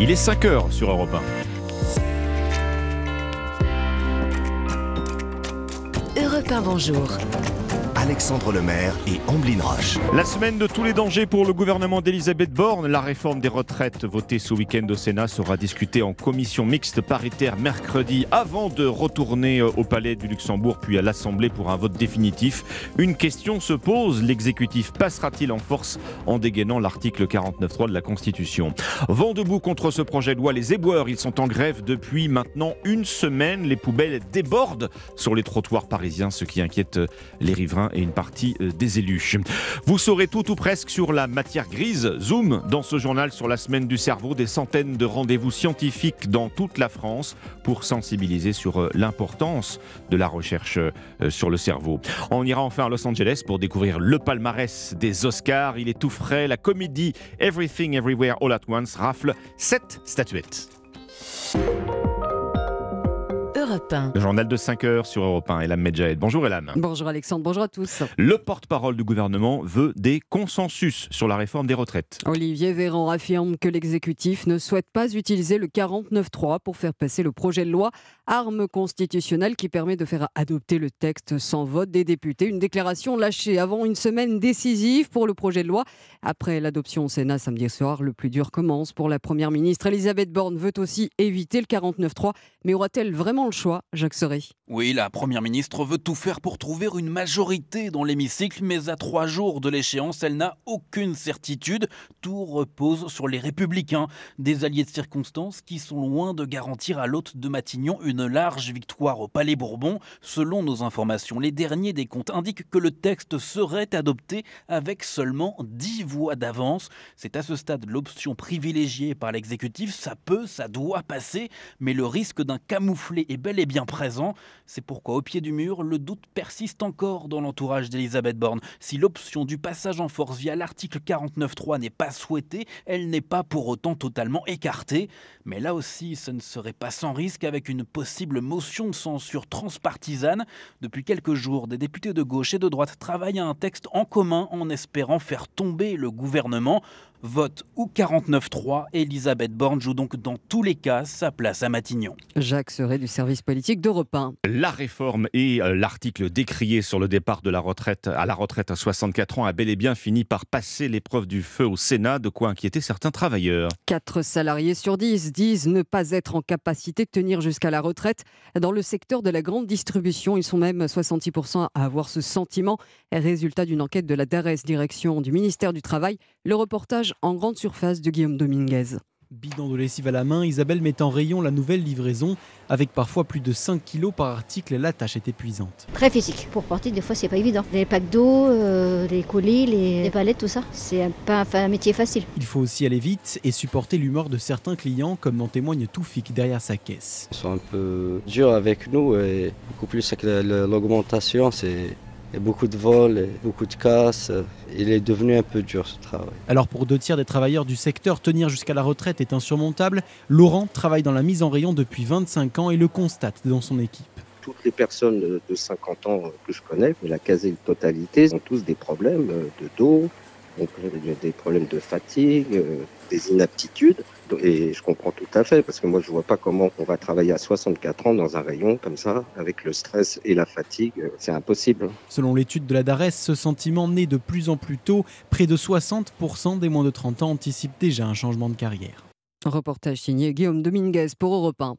Il est 5 heures sur Europe 1. Europe 1, bonjour. Alexandre Lemaire et Amblin Roche. La semaine de tous les dangers pour le gouvernement d'Elisabeth Borne. La réforme des retraites votée ce week-end au Sénat sera discutée en commission mixte paritaire mercredi avant de retourner euh, au palais du Luxembourg puis à l'Assemblée pour un vote définitif. Une question se pose, l'exécutif passera-t-il en force en dégainant l'article 49.3 de la Constitution? Vent debout contre ce projet de loi, les éboueurs, ils sont en grève depuis maintenant une semaine. Les poubelles débordent sur les trottoirs parisiens, ce qui inquiète euh, les riverains une partie euh, des élus. Vous saurez tout ou presque sur la matière grise. Zoom dans ce journal sur la semaine du cerveau, des centaines de rendez-vous scientifiques dans toute la France pour sensibiliser sur euh, l'importance de la recherche euh, sur le cerveau. On ira enfin à Los Angeles pour découvrir le palmarès des Oscars. Il est tout frais. La comédie Everything Everywhere All at Once rafle 7 statuettes. Le journal de 5 heures sur Europe 1. Elam Medjahed. Bonjour Elam. Bonjour Alexandre, bonjour à tous. Le porte-parole du gouvernement veut des consensus sur la réforme des retraites. Olivier Véran affirme que l'exécutif ne souhaite pas utiliser le 49.3 pour faire passer le projet de loi arme constitutionnelle qui permet de faire adopter le texte sans vote des députés. Une déclaration lâchée avant une semaine décisive pour le projet de loi. Après l'adoption au Sénat samedi soir, le plus dur commence pour la Première ministre. Elisabeth Borne veut aussi éviter le 49.3, mais aura-t-elle vraiment le choix, Jacques Oui, la Première ministre veut tout faire pour trouver une majorité dans l'hémicycle, mais à trois jours de l'échéance, elle n'a aucune certitude. Tout repose sur les républicains, des alliés de circonstance qui sont loin de garantir à l'hôte de Matignon une large victoire au Palais Bourbon. Selon nos informations, les derniers des comptes indiquent que le texte serait adopté avec seulement 10 voix d'avance. C'est à ce stade l'option privilégiée par l'exécutif. Ça peut, ça doit passer, mais le risque d'un camouflet est bel et bien présent. C'est pourquoi, au pied du mur, le doute persiste encore dans l'entourage d'Elisabeth Borne. Si l'option du passage en force via l'article 49.3 n'est pas souhaitée, elle n'est pas pour autant totalement écartée. Mais là aussi, ce ne serait pas sans risque avec une possible motion de censure transpartisane. Depuis quelques jours, des députés de gauche et de droite travaillent à un texte en commun en espérant faire tomber le gouvernement. Vote ou 49-3, Elisabeth Borne joue donc dans tous les cas sa place à Matignon. Jacques Serret du service politique d'Europe 1. La réforme et euh, l'article décrié sur le départ de la retraite à la retraite à 64 ans a bel et bien fini par passer l'épreuve du feu au Sénat, de quoi inquiéter certains travailleurs. 4 salariés sur 10 disent ne pas être en capacité de tenir jusqu'à la retraite. Dans le secteur de la grande distribution, ils sont même 66% à avoir ce sentiment. Résultat d'une enquête de la DARES, direction du ministère du Travail. Le reportage en grande surface de Guillaume Dominguez. Bidon de lessive à la main, Isabelle met en rayon la nouvelle livraison. Avec parfois plus de 5 kilos par article, la tâche est épuisante. Très physique. Pour porter, des fois, c'est pas évident. Les packs d'eau, euh, les colis, les, palettes, tout ça, c'est pas un, métier facile. Il faut aussi aller vite et supporter l'humeur de certains clients, comme en témoigne Toufik derrière sa caisse. Ils sont un peu durs avec nous et beaucoup plus avec l'augmentation, c'est il y a beaucoup de vols, et beaucoup de casses. Il est devenu un peu dur ce travail. Alors pour deux tiers des travailleurs du secteur, tenir jusqu'à la retraite est insurmontable. Laurent travaille dans la mise en rayon depuis 25 ans et le constate dans son équipe. Toutes les personnes de 50 ans que je connais, la quasi-totalité, ont tous des problèmes de dos, des problèmes de fatigue, des inaptitudes. Et je comprends tout à fait, parce que moi, je vois pas comment on va travailler à 64 ans dans un rayon comme ça, avec le stress et la fatigue. C'est impossible. Selon l'étude de la DARES, ce sentiment naît de plus en plus tôt. Près de 60% des moins de 30 ans anticipent déjà un changement de carrière. Reportage signé Guillaume Dominguez pour Europe 1.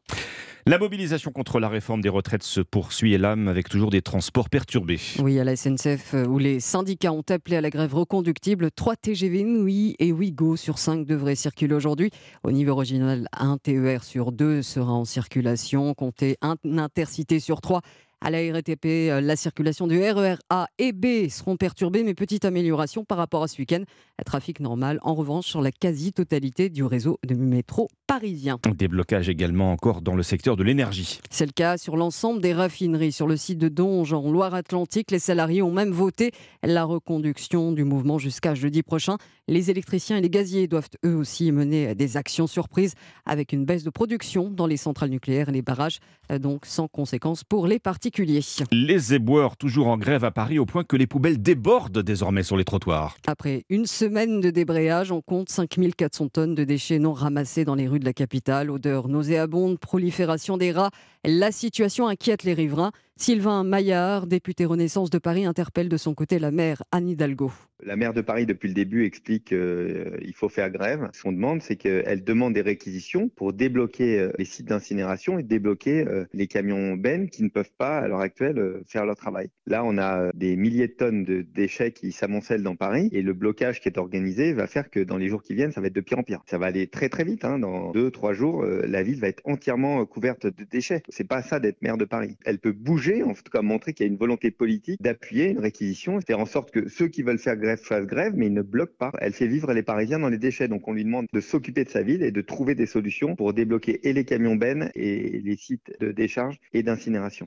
La mobilisation contre la réforme des retraites se poursuit et l'âme avec toujours des transports perturbés. Oui, à la SNCF, euh, où les syndicats ont appelé à la grève reconductible, 3 TGV Nui et Ouigo sur 5 devraient circuler aujourd'hui. Au niveau original, un TER sur 2 sera en circulation, comptez un intercité sur 3 à la RATP, euh, la circulation du RER A et B seront perturbées, mais petite amélioration par rapport à ce week-end. Trafic normal, en revanche, sur la quasi-totalité du réseau de métro parisien. Des blocages également encore dans le secteur de l'énergie. C'est le cas sur l'ensemble des raffineries. Sur le site de Donge, en Loire-Atlantique, les salariés ont même voté la reconduction du mouvement jusqu'à jeudi prochain. Les électriciens et les gaziers doivent eux aussi mener des actions surprises avec une baisse de production dans les centrales nucléaires et les barrages, euh, donc sans conséquence pour les parties particuliers. Les éboueurs toujours en grève à Paris au point que les poubelles débordent désormais sur les trottoirs. Après une semaine de débrayage, on compte 5400 tonnes de déchets non ramassés dans les rues de la capitale. Odeur nauséabonde, prolifération des rats. La situation inquiète les riverains. Sylvain Maillard, député Renaissance de Paris, interpelle de son côté la maire Anne Hidalgo. La maire de Paris, depuis le début, explique qu'il euh, faut faire grève. Ce qu'on demande, c'est qu'elle demande des réquisitions pour débloquer euh, les sites d'incinération et débloquer euh, les camions bennes qui ne peuvent pas, à l'heure actuelle, faire leur travail. Là, on a des milliers de tonnes de déchets qui s'amoncellent dans Paris et le blocage qui est organisé va faire que dans les jours qui viennent, ça va être de pire en pire. Ça va aller très très vite. Hein. Dans deux, trois jours, la ville va être entièrement couverte de déchets. C'est pas ça d'être maire de Paris. Elle peut bouger, en tout cas montrer qu'il y a une volonté politique d'appuyer une réquisition, faire en sorte que ceux qui veulent faire grève fasse grève, mais il ne bloque pas. Elle fait vivre les Parisiens dans les déchets. Donc on lui demande de s'occuper de sa ville et de trouver des solutions pour débloquer et les camions bennes et les sites de décharge et d'incinération.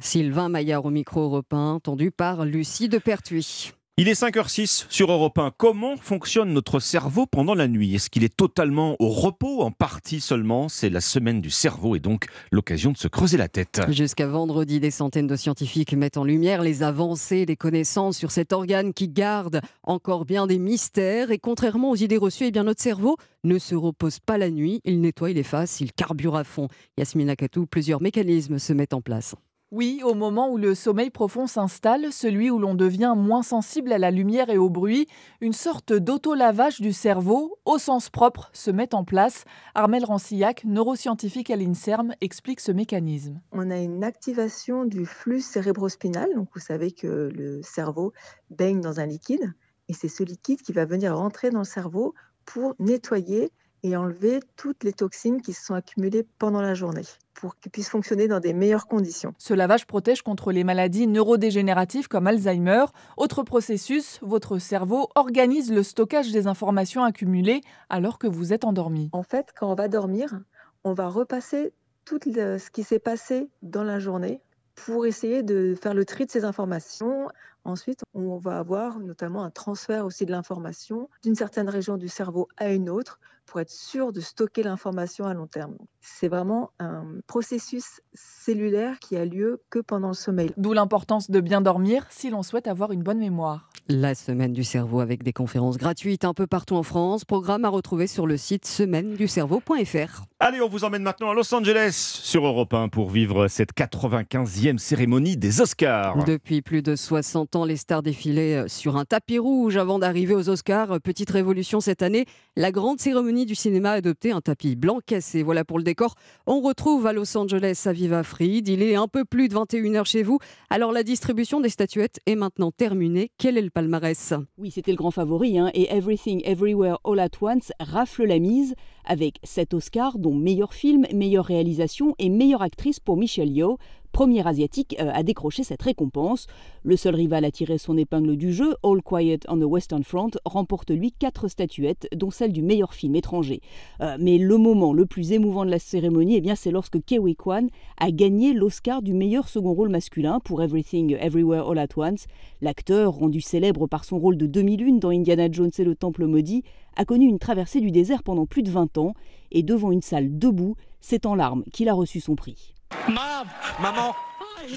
Sylvain Maillard au micro européen, tendu par Lucie de Pertuis. Il est 5h06 sur Europe 1. Comment fonctionne notre cerveau pendant la nuit? Est-ce qu'il est totalement au repos En partie seulement? C'est la semaine du cerveau et donc l'occasion de se creuser la tête. Jusqu'à vendredi, des centaines de scientifiques mettent en lumière les avancées, les connaissances sur cet organe qui garde encore bien des mystères. Et contrairement aux idées reçues, eh bien notre cerveau ne se repose pas la nuit. Il nettoie, il efface, il carbure à fond. Yasmina Katou, plusieurs mécanismes se mettent en place. Oui, au moment où le sommeil profond s'installe, celui où l'on devient moins sensible à la lumière et au bruit, une sorte d'auto-lavage du cerveau, au sens propre, se met en place. Armel Rancillac, neuroscientifique à l'INSERM, explique ce mécanisme. On a une activation du flux cérébrospinal. Donc vous savez que le cerveau baigne dans un liquide, et c'est ce liquide qui va venir rentrer dans le cerveau pour nettoyer et enlever toutes les toxines qui se sont accumulées pendant la journée pour qu'il puisse fonctionner dans des meilleures conditions. Ce lavage protège contre les maladies neurodégénératives comme Alzheimer. Autre processus, votre cerveau organise le stockage des informations accumulées alors que vous êtes endormi. En fait, quand on va dormir, on va repasser tout ce qui s'est passé dans la journée pour essayer de faire le tri de ces informations. Ensuite, on va avoir notamment un transfert aussi de l'information d'une certaine région du cerveau à une autre pour être sûr de stocker l'information à long terme. C'est vraiment un processus cellulaire qui a lieu que pendant le sommeil. D'où l'importance de bien dormir si l'on souhaite avoir une bonne mémoire. La semaine du cerveau avec des conférences gratuites un peu partout en France. Programme à retrouver sur le site semaine du cerveau.fr. Allez, on vous emmène maintenant à Los Angeles sur Europe 1 pour vivre cette 95e cérémonie des Oscars. Depuis plus de 60 ans, les stars défilaient sur un tapis rouge avant d'arriver aux Oscars. Petite révolution cette année, la grande cérémonie du cinéma a adopté un tapis blanc cassé. Voilà pour le décor. On retrouve à Los Angeles à Viva Fried. Il est un peu plus de 21h chez vous. Alors la distribution des statuettes est maintenant terminée. Quel est le palmarès? Oui, c'était le grand favori. Hein, et Everything Everywhere All at Once rafle la mise avec 7 Oscars, dont meilleur film, meilleure réalisation et meilleure actrice pour Michelle Yeoh premier asiatique euh, à décrocher cette récompense. Le seul rival à tirer son épingle du jeu, All Quiet on the Western Front, remporte lui quatre statuettes, dont celle du meilleur film étranger. Euh, mais le moment le plus émouvant de la cérémonie, eh bien, c'est lorsque Kewi Kwan a gagné l'Oscar du meilleur second rôle masculin pour Everything Everywhere All at Once. L'acteur, rendu célèbre par son rôle de 2001 dans Indiana Jones et le Temple maudit, a connu une traversée du désert pendant plus de 20 ans et devant une salle debout, c'est en larmes qu'il a reçu son prix. Maman,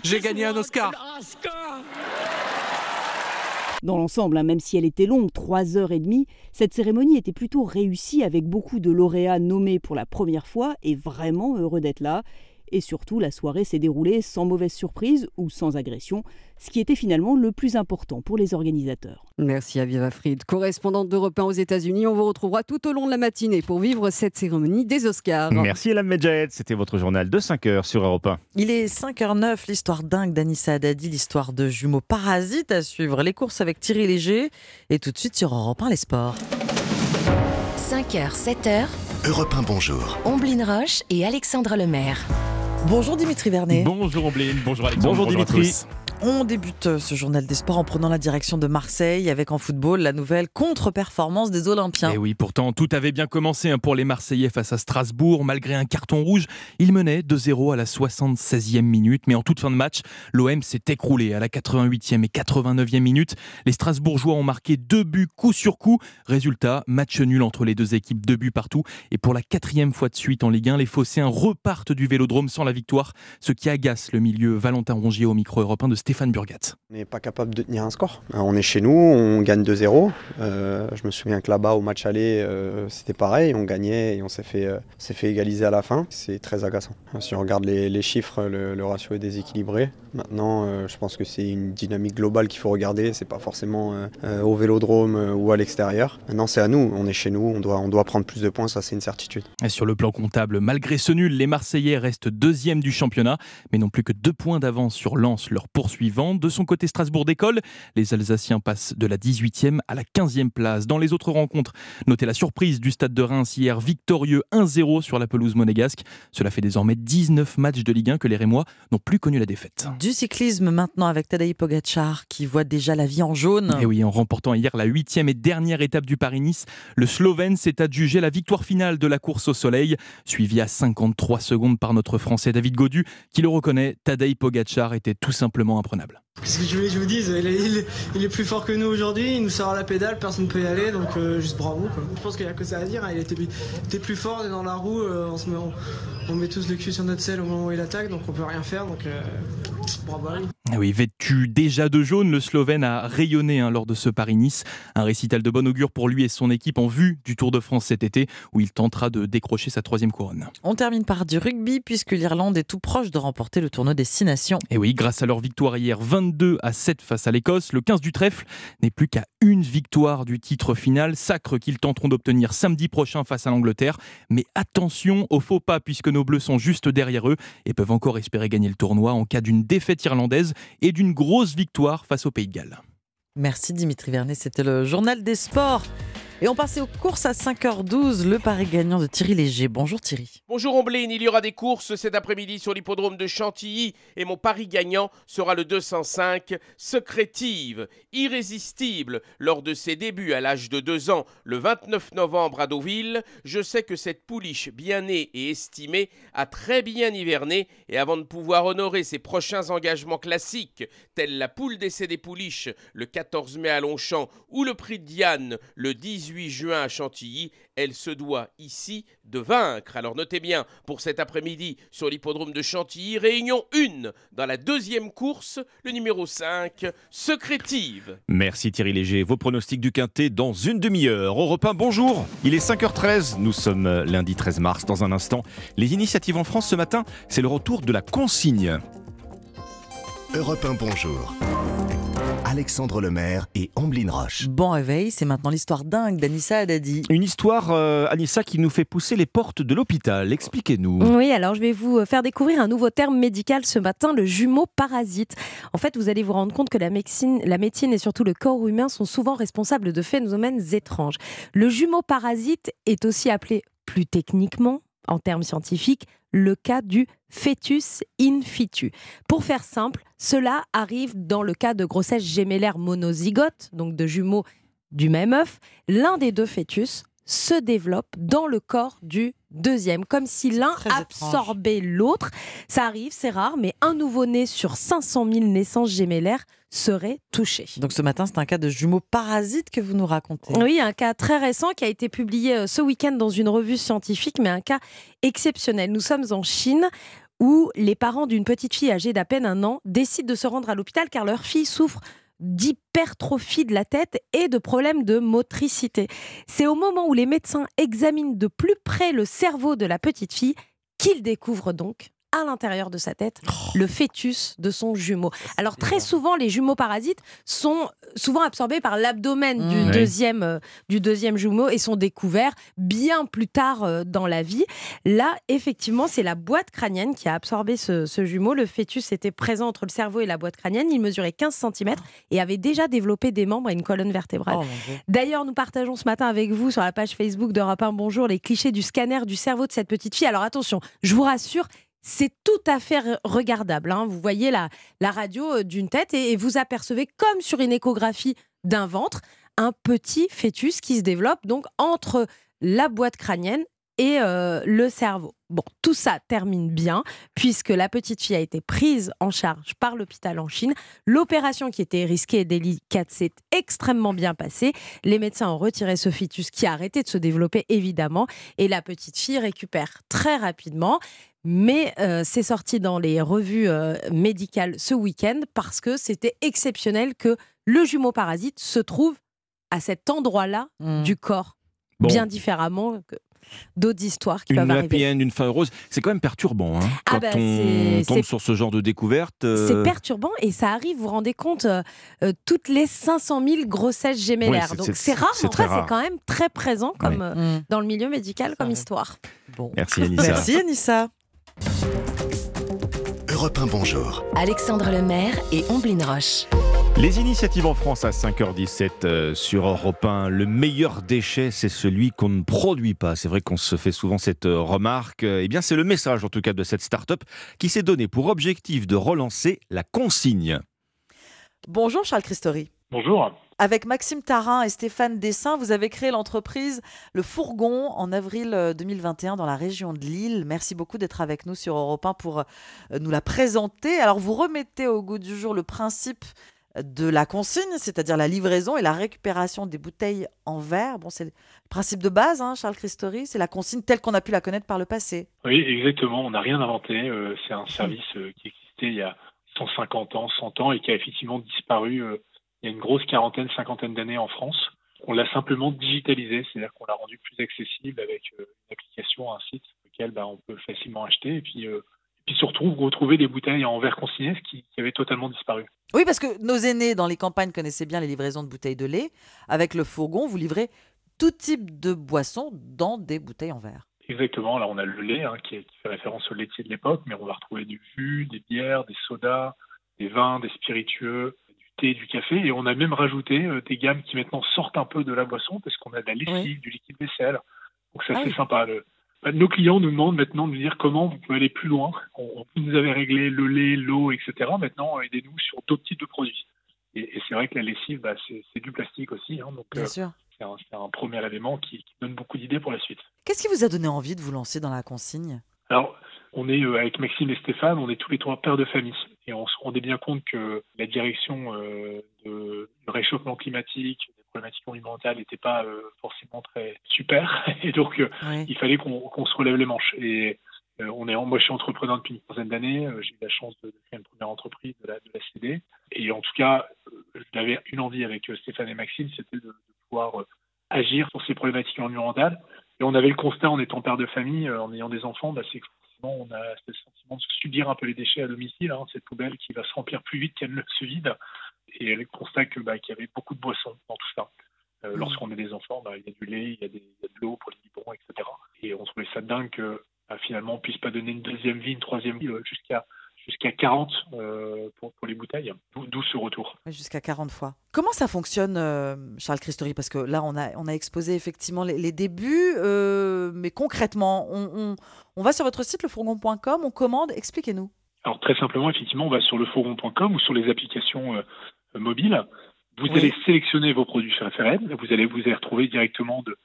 j'ai gagné un Oscar. Dans l'ensemble, hein, même si elle était longue, 3 heures et demie, cette cérémonie était plutôt réussie avec beaucoup de lauréats nommés pour la première fois et vraiment heureux d'être là. Et surtout, la soirée s'est déroulée sans mauvaise surprise ou sans agression, ce qui était finalement le plus important pour les organisateurs. Merci à Viva Fried, correspondante d'Europe 1 aux États-Unis. On vous retrouvera tout au long de la matinée pour vivre cette cérémonie des Oscars. Merci Elam Medjahed, c'était votre journal de 5 h sur Europe 1. Il est 5h09, l'histoire dingue d'Anissa Haddadi, l'histoire de jumeaux parasites à suivre, les courses avec Thierry Léger et tout de suite sur Europe 1 les sports. 5h, 7h. Europe 1 bonjour. Omblin Roche et Alexandre Lemaire. Bonjour Dimitri Vernet. Bonjour Ombline, bonjour Alexandre. Bonjour Dimitri. On débute ce journal des sports en prenant la direction de Marseille avec en football la nouvelle contre-performance des Olympiens. Et oui, pourtant tout avait bien commencé hein, pour les Marseillais face à Strasbourg. Malgré un carton rouge, ils menaient 2-0 à la 76e minute. Mais en toute fin de match, l'OM s'est écroulé à la 88e et 89e minute. Les Strasbourgeois ont marqué deux buts coup sur coup. Résultat, match nul entre les deux équipes, deux buts partout. Et pour la quatrième fois de suite en Ligue 1, les Phocéens repartent du Vélodrome sans la victoire, ce qui agace le milieu Valentin Rongier au micro européen de Stéphane Burgat. On n'est pas capable de tenir un score. Euh, on est chez nous, on gagne 2-0. Euh, je me souviens que là-bas, au match aller, euh, c'était pareil. On gagnait et on s'est fait, s'est fait égaliser à la fin. C'est très agaçant. Si on regarde les, chiffres, le, ratio est déséquilibré. Maintenant, je pense que c'est une dynamique globale qu'il faut regarder. C'est pas forcément au vélodrome ou à l'extérieur. Maintenant, c'est à nous. On est chez nous. On doit, on doit prendre plus de points. Ça, c'est une certitude. Et sur le plan comptable, malgré ce nul, les Marseillais restent deuxième du championnat, mais n'ont plus que deux points d'avance sur Lens, leur poursuivant. De son côté, Strasbourg décolle. Les Alsaciens passent de la 18e à la 15e place. Dans les autres rencontres, notez la surprise du stade de Reims hier, victorieux 1-0 sur la pelouse monégasque. Cela fait désormais 19 matchs de Ligue 1 que les Rémois n'ont plus connu la défaite. Du cyclisme maintenant avec Tadej Pogacar qui voit déjà la vie en jaune. Et oui, en remportant hier la huitième et dernière étape du Paris-Nice, le Slovène s'est adjugé la victoire finale de la course au soleil, suivi à 53 secondes par notre Français David Godu, qui le reconnaît, Tadej Pogacar était tout simplement imprenable. Qu'est-ce que tu voulais que je vous dise? Il est, plus fort que nous aujourd'hui, il nous sort à la pédale, personne ne peut y aller, donc euh, juste bravo. Je pense qu'il n'y a que ça à dire, hein. il était, plus fort, on est dans la roue, euh, on, se met, on, met tous le cul sur notre selle au moment où il attaque, donc on peut rien faire, donc euh, bravo à lui. Ah oui, vêtu déjà de jaune, le Slovène a rayonné hein, lors de ce Paris-Nice. Un récital de bon augure pour lui et son équipe en vue du Tour de France cet été, où il tentera de décrocher sa troisième couronne. On termine par du rugby, puisque l'Irlande est tout proche de remporter le tournoi des Six Nations. Et oui, grâce à leur victoire hier 22 à 7 face à l'Écosse, le 15 du trèfle n'est plus qu'à une victoire du titre final, sacre qu'ils tenteront d'obtenir samedi prochain face à l'Angleterre. Mais attention aux faux pas, puisque nos Bleus sont juste derrière eux et peuvent encore espérer gagner le tournoi en cas d'une défaite irlandaise et d'une grosse victoire face au Pays de Galles. Merci Dimitri Vernet, c'était le journal des sports. Et on passait aux courses à 5h12, le pari gagnant de Thierry Léger. Bonjour Thierry. Bonjour Omblin, il y aura des courses cet après-midi sur l'hippodrome de Chantilly et mon pari gagnant sera le 205 Secrétive, irrésistible. Lors de ses débuts à l'âge de 2 ans, le 29 novembre à Deauville, je sais que cette pouliche bien née et estimée a très bien hiverné et avant de pouvoir honorer ses prochains engagements classiques, tels la poule d'essai des pouliches le 14 mai à Longchamp ou le prix de Diane le 18 juin à Chantilly. Elle se doit ici de vaincre. Alors notez bien, pour cet après-midi sur l'hippodrome de Chantilly, réunion 1 dans la deuxième course, le numéro 5, Secrétive. Merci Thierry Léger. Vos pronostics du Quintet dans une demi-heure. Europe 1, bonjour. Il est 5h13. Nous sommes lundi 13 mars. Dans un instant, les initiatives en France ce matin, c'est le retour de la consigne. Europe 1, bonjour. Alexandre Lemaire et Amblin Roche. Bon réveil, c'est maintenant l'histoire dingue d'Anissa Haddadi. Une histoire, euh, Anissa, qui nous fait pousser les portes de l'hôpital. Expliquez-nous. Oui, alors je vais vous euh, faire découvrir un nouveau terme médical ce matin, le jumeau parasite. En fait, vous allez vous rendre compte que la médecine, la médecine et surtout le corps humain sont souvent responsables de phénomènes étranges. Le jumeau parasite est aussi appelé plus techniquement, en termes scientifiques, le cas du fœtus in situ. Pour faire simple, cela arrive dans le cas de grossesse gémellaire monozygote, donc de jumeaux du même œuf. L'un des deux fœtus se développe dans le corps du deuxième, comme si l'un absorbait l'autre. Ça arrive, c'est rare, mais un nouveau-né sur 500 000 naissances gémellaires serait touché. Donc ce matin, c'est un cas de jumeaux parasites que vous nous racontez. Oui, un cas très récent qui a été publié euh, ce week-end dans une revue scientifique, mais un cas exceptionnel. Nous sommes en Chine où les parents d'une petite fille âgée d'à peine un an décident de se rendre à l'hôpital car leur fille souffre d'hypertrophie de la tête et de problèmes de motricité. C'est au moment où les médecins examinent de plus près le cerveau de la petite fille qu'ils découvrent donc à l'intérieur de sa tête le fœtus de son jumeau. Alors très souvent, les jumeaux parasites sont souvent absorbés par l'abdomen du, deuxième, euh, du deuxième jumeau et sont découverts bien plus tard euh, dans la vie. Là, effectivement, c'est la boîte crânienne qui a absorbé ce, jumeau. Le fœtus était présent entre le cerveau et la boîte crânienne. Il mesurait 15 cm et avait déjà développé des membres et une colonne vertébrale. Oh, D'ailleurs, nous partageons ce matin avec vous sur la page Facebook d'Europe 1 Bonjour les clichés du scanner du cerveau de cette petite fille. Alors attention, je vous rassure, c'est tout à fait regardable. Hein. Vous voyez la, la radio euh, d'une tête et, vous apercevez, comme sur une échographie d'un ventre, un petit fœtus qui se développe donc entre la boîte crânienne et euh, le cerveau. Bon, tout ça termine bien puisque la petite fille a été prise en charge par l'hôpital en Chine. L'opération qui était risquée et délicate s'est extrêmement bien passée. Les médecins ont retiré ce fœtus qui a arrêté de se développer évidemment et la petite fille récupère très rapidement. Mais euh, c'est sorti dans les revues euh, médicales ce week-end parce que c'était exceptionnel que le jumeau parasite se trouve à cet endroit-là Mmh. du corps, bien différemment que d'autres histoires qui Une peuvent arriver. end, une fin heureuse, c'est quand même perturbant hein, Ah quand bah, on c'est- tombe c'est- sur ce genre de découverte. C'est euh, perturbant et ça arrive, vous vous rendez compte, euh, toutes les 500 000 grossesses gémellaires. c'est- Donc c'est- c'est rare, c'est en vrai, c'est quand même très présent comme Ouais. euh, dans le milieu médical comme histoire. Merci Anissa. Merci Anissa. Europe 1, bonjour. Alexandre Lemaire et Omblin Roche. Les initiatives en France à 5h17 euh, sur Europe 1. Le meilleur déchet, c'est celui qu'on ne produit pas. C'est vrai qu'on se fait souvent cette euh, remarque. Eh bien, c'est le message en tout cas de cette start-up qui s'est donné pour objectif de relancer la consigne. Bonjour Charles Christori. Bonjour. Avec Maxime Tarin et Stéphane Dessin, vous avez créé l'entreprise Le Fourgon en avril euh, 2021 dans la région de Lille. Merci beaucoup d'être avec nous sur Europe 1 pour euh, nous la présenter. Alors, vous remettez au goût du jour le principe de la consigne, c'est-à-dire la livraison et la récupération des bouteilles en verre. Bon, c'est le principe de base, hein, Charles Christori, c'est la consigne telle qu'on a pu la connaître par le passé. Oui, exactement. On n'a rien inventé. Euh, c'est un service euh, qui existait il y a 150 ans, 100 ans et qui a effectivement disparu euh, il y a une grosse quarantaine, cinquantaine d'années en France. On l'a simplement digitalisé, c'est-à-dire qu'on l'a rendu plus accessible avec euh, une application, un site sur lequel bah, on peut facilement acheter et puis, euh, et puis surtout retrouver des bouteilles en verre consigné, ce qui, qui avait totalement disparu. Oui, parce que nos aînés dans les campagnes connaissaient bien les livraisons de bouteilles de lait. Avec le fourgon, vous livrez tout type de boissons dans des bouteilles en verre. Exactement. Là, on a le lait hein, qui, est- qui fait référence au laitier de l'époque, mais on va retrouver du jus, des bières, des sodas, des vins, des spiritueux, thé, du café. Et on a même rajouté euh, des gammes qui maintenant sortent un peu de la boisson parce qu'on a de la lessive, du liquide vaisselle. Donc ça, Ah c'est oui. sympa. Le- bah, nos clients nous demandent maintenant de nous dire comment vous pouvez aller plus loin. On, nous avez réglé le lait, l'eau, etc. Maintenant, aidez-nous sur d'autres types de produits. Et, et c'est vrai que la lessive, bah, c'est du plastique aussi. hein, donc, Bien sûr. c'est un, c'est un premier élément qui, qui donne beaucoup d'idées pour la suite. Qu'est-ce qui vous a donné envie de vous lancer dans la consigne? Alors, on est euh, avec Maxime et Stéphane, on est tous les trois pères de famille. Et on se rendait bien compte que la direction euh, de, du réchauffement climatique, des problématiques environnementales n'était pas euh, forcément très super. Et donc, euh, Oui. il fallait qu'on se relève les manches. Et on est, moi, je suis entrepreneur depuis une quinzaine d'années. J'ai eu la chance de, de créer une première entreprise, de la, de la CD. Et en tout cas, j'avais une envie avec Stéphane et Maxime, c'était de, de pouvoir agir sur ces problématiques environnementales. Et on avait le constat en étant père de famille, en ayant des enfants, bah, c'est on a ce sentiment de subir un peu les déchets à domicile, hein, cette poubelle qui va se remplir plus vite qu'elle ne se vide. Et le constat que, bah, qu'il y avait beaucoup de boissons dans tout ça. Euh, Mm. Lorsqu'on est des enfants, bah, il y a du lait, il y a, des, il y a de l'eau pour les biberons, etc. Et on trouvait ça dingue que bah, finalement on puisse pas donner une deuxième vie, une troisième vie, euh, jusqu'à jusqu'à 40 euh, pour, pour les bouteilles. D'où ce retour. Oui, Jusqu'à 40 fois. Comment ça fonctionne, euh, Charles Christori? Parce que là, on a, on a exposé effectivement les, les débuts, euh, mais concrètement, on, on- on va sur votre site, lefourgon.com, on commande, expliquez-nous. Alors très simplement, effectivement, on va sur lefourgon.com ou sur les applications mobiles. Vous Oui. allez sélectionner vos produits préférés. Vous allez vous allez retrouver directement de-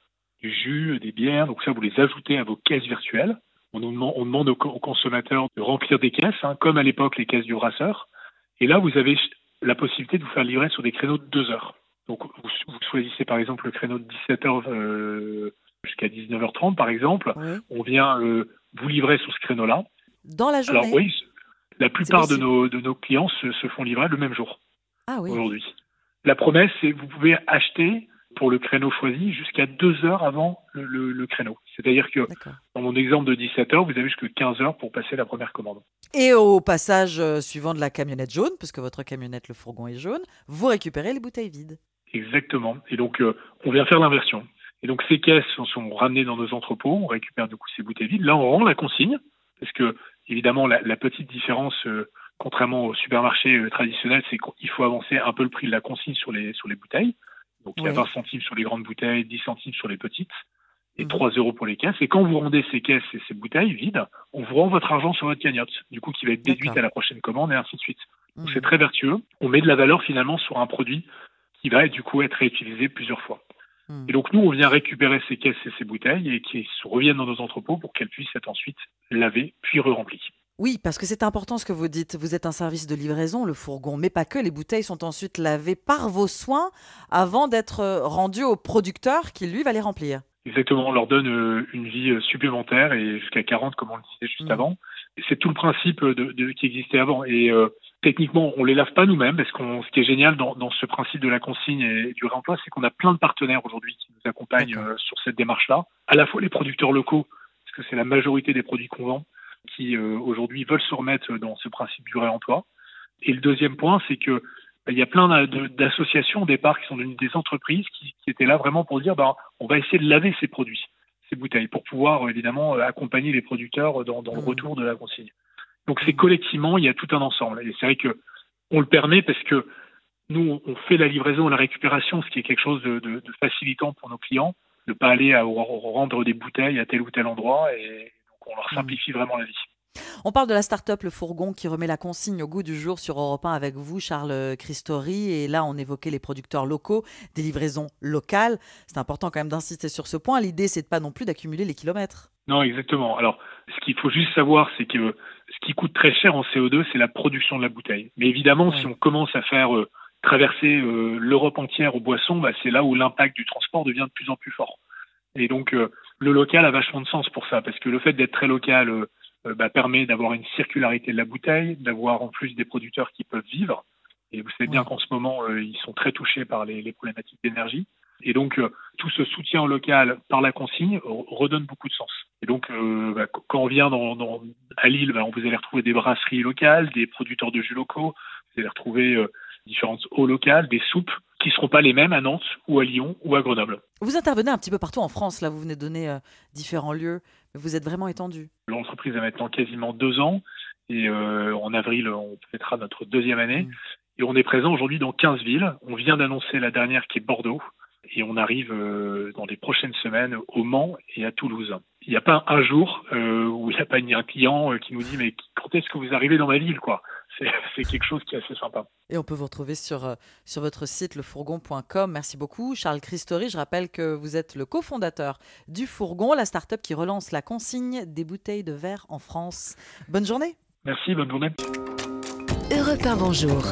du jus, des bières. Donc ça, vous les ajoutez à vos caisses virtuelles. On, demande, on demande aux, co- aux consommateurs de remplir des caisses, hein, comme à l'époque les caisses du brasseur. Et là, vous avez la possibilité de vous faire livrer sur des créneaux de deux heures. Donc vous, vous choisissez par exemple le créneau de 17h euh, jusqu'à 19h30 par exemple. On vient euh, vous livrer sur ce créneau-là. Dans la journée Alors oui, la plupart de nos, de nos clients se, se font livrer le même jour Ah oui. aujourd'hui. La promesse, c'est que vous pouvez acheter pour le créneau choisi jusqu'à deux heures avant le, le- le créneau. C'est-à-dire que dans mon exemple de 17 heures, vous avez jusqu'à 15 heures pour passer la première commande. Et au passage euh, suivant de la camionnette jaune, puisque votre camionnette, le fourgon est jaune, vous récupérez les bouteilles vides. Exactement. Et donc, euh, on vient faire l'inversion. Et donc, ces caisses sont, ramenées dans nos entrepôts, on récupère du coup ces bouteilles vides. Là, on rend la consigne, parce que, évidemment, la, la petite différence, euh, contrairement au supermarché traditionnel, c'est qu'il faut avancer un peu le prix de la consigne sur les, sur les bouteilles. Donc, il y a Oui. 20 centimes sur les grandes bouteilles, 10 centimes sur les petites. et 3 euros pour les caisses. Et quand vous rendez ces caisses et ces bouteilles vides, on vous rend votre argent sur votre cagnotte, du coup qui va être déduite à la prochaine commande et ainsi de suite. Donc c'est très vertueux. On met de la valeur finalement sur un produit qui va du coup être réutilisé plusieurs fois. Et donc nous, on vient récupérer ces caisses et ces bouteilles et qui reviennent dans nos entrepôts pour qu'elles puissent être ensuite lavées puis re-remplies. Oui, parce que c'est important ce que vous dites. Vous êtes un service de livraison, le fourgon, mais pas que. Les bouteilles sont ensuite lavées par vos soins avant d'être euh, rendues au producteur qui, lui, va les remplir. Exactement, on leur donne euh, une vie euh, supplémentaire et jusqu'à 40, comme on le disait juste avant. Et C'est tout le principe de, de- qui existait avant. Et euh, techniquement, on les lave pas nous-mêmes, parce qu'on, ce qui est génial dans, dans ce principe de la consigne et du réemploi, c'est qu'on a plein de partenaires aujourd'hui qui nous accompagnent euh, sur cette démarche-là. À la fois les producteurs locaux, parce que c'est la majorité des produits qu'on vend, qui euh, aujourd'hui veulent se remettre dans ce principe du réemploi. Et le deuxième point, c'est que bah, il y a plein d'associations au départ qui sont devenues des entreprises qui, qui étaient là vraiment pour dire bah, on va essayer de laver ces produits, ces bouteilles, pour pouvoir euh, évidemment euh, accompagner les producteurs dans, dans le retour de la consigne. Donc c'est collectivement, il y a tout un ensemble. Et c'est vrai que on le permet parce que nous, on fait la livraison et la récupération, ce qui est quelque chose de, de- de facilitant pour nos clients, de pas aller à rendre des bouteilles à tel ou tel endroit. Et on leur simplifie vraiment la vie. On parle de la start-up Le Fourgon qui remet la consigne au goût du jour sur Europe 1 avec vous, Charles Christori. Et là, on évoquait les producteurs locaux, des livraisons locales. C'est important quand même d'insister sur ce point. L'idée, c'est de pas non plus d'accumuler les kilomètres. Non, exactement. Alors, ce qu'il faut juste savoir, c'est que ce qui coûte très cher en CO2, c'est la production de la bouteille. Mais évidemment, si on commence à faire euh, traverser euh, l'Europe entière aux boissons, bah, c'est là où l'impact du transport devient de plus en plus fort. Et donc, euh, le local a vachement de sens pour ça, parce que le fait d'être très local euh, euh, bah, permet d'avoir une circularité de la bouteille, d'avoir en plus des producteurs qui peuvent vivre. Et vous savez bien qu'en ce moment, euh, ils sont très touchés par les, les problématiques d'énergie. Et donc, euh, tout ce soutien au local par la consigne redonne beaucoup de sens. Et donc, euh, bah, qu- quand on vient dans, dans- à Lille, bah, on vous allez retrouver des brasseries locales, des producteurs de jus locaux, vous allez retrouver différentes eaux locales, des soupes qui ne seront pas les mêmes à Nantes ou à Lyon ou à Grenoble. Vous intervenez un petit peu partout en France. Là, vous venez de donner euh, différents lieux, mais vous êtes vraiment étendu. L'entreprise a maintenant quasiment deux ans et euh, en avril, on fêtera notre deuxième année. Et on est présent aujourd'hui dans 15 villes. On vient d'annoncer la dernière qui est Bordeaux et on arrive euh, dans les prochaines semaines au Mans et à Toulouse. Il n'y a pas un jour où il n'y a pas un client qui nous dit mais quand est-ce que vous arrivez dans ma ville quoi? C'est quelque chose qui est assez sympa. Et on peut vous retrouver sur, euh, sur votre site lefourgon.com. Merci beaucoup. Charles Christori, je rappelle que vous êtes le cofondateur du Fourgon, la start-up qui relance la consigne des bouteilles de verre en France. Bonne journée. Merci, bonne journée. Europe 1, bonjour.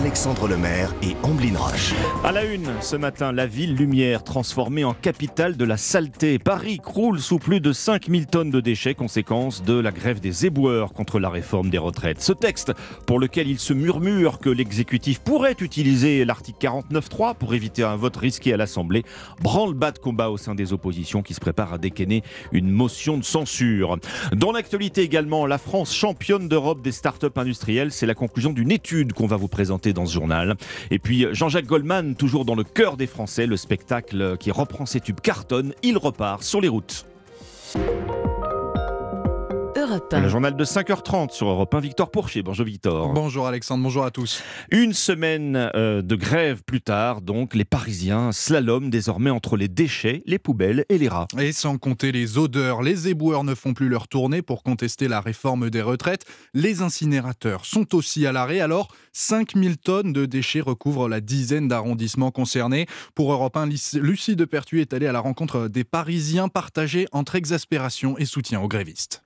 Alexandre Lemaire et Amblin Roche. À la une, ce matin, la ville lumière transformée en capitale de la saleté. Paris croule sous plus de 5000 tonnes de déchets, conséquence de la grève des éboueurs contre la réforme des retraites. Ce texte, pour lequel il se murmure que l'exécutif pourrait utiliser l'article 49.3 pour éviter un vote risqué à l'Assemblée, branle-bas de combat au sein des oppositions qui se préparent à dégainer une motion de censure. Dans l'actualité également, la France championne d'Europe des startups industrielles, c'est la conclusion d'une étude qu'on va vous présenter dans ce journal. Et puis Jean-Jacques Goldman, toujours dans le cœur des Français, le spectacle qui reprend ses tubes cartonne, il repart sur les routes. Europe Le 1. journal de 5h30 sur Europe 1, Victor Pourchet. Bonjour Victor. Bonjour Alexandre, bonjour à tous. Une semaine euh, de grève plus tard, donc, les Parisiens slaloment désormais entre les déchets, les poubelles et les rats. Et sans compter les odeurs, les éboueurs ne font plus leur tournée pour contester la réforme des retraites. Les incinérateurs sont aussi à l'arrêt. Alors, 5000 tonnes de déchets recouvrent la dizaine d'arrondissements concernés. Pour Europe 1, Lucie de Pertuis est allée à la rencontre des Parisiens partagés entre exaspération et soutien aux grévistes.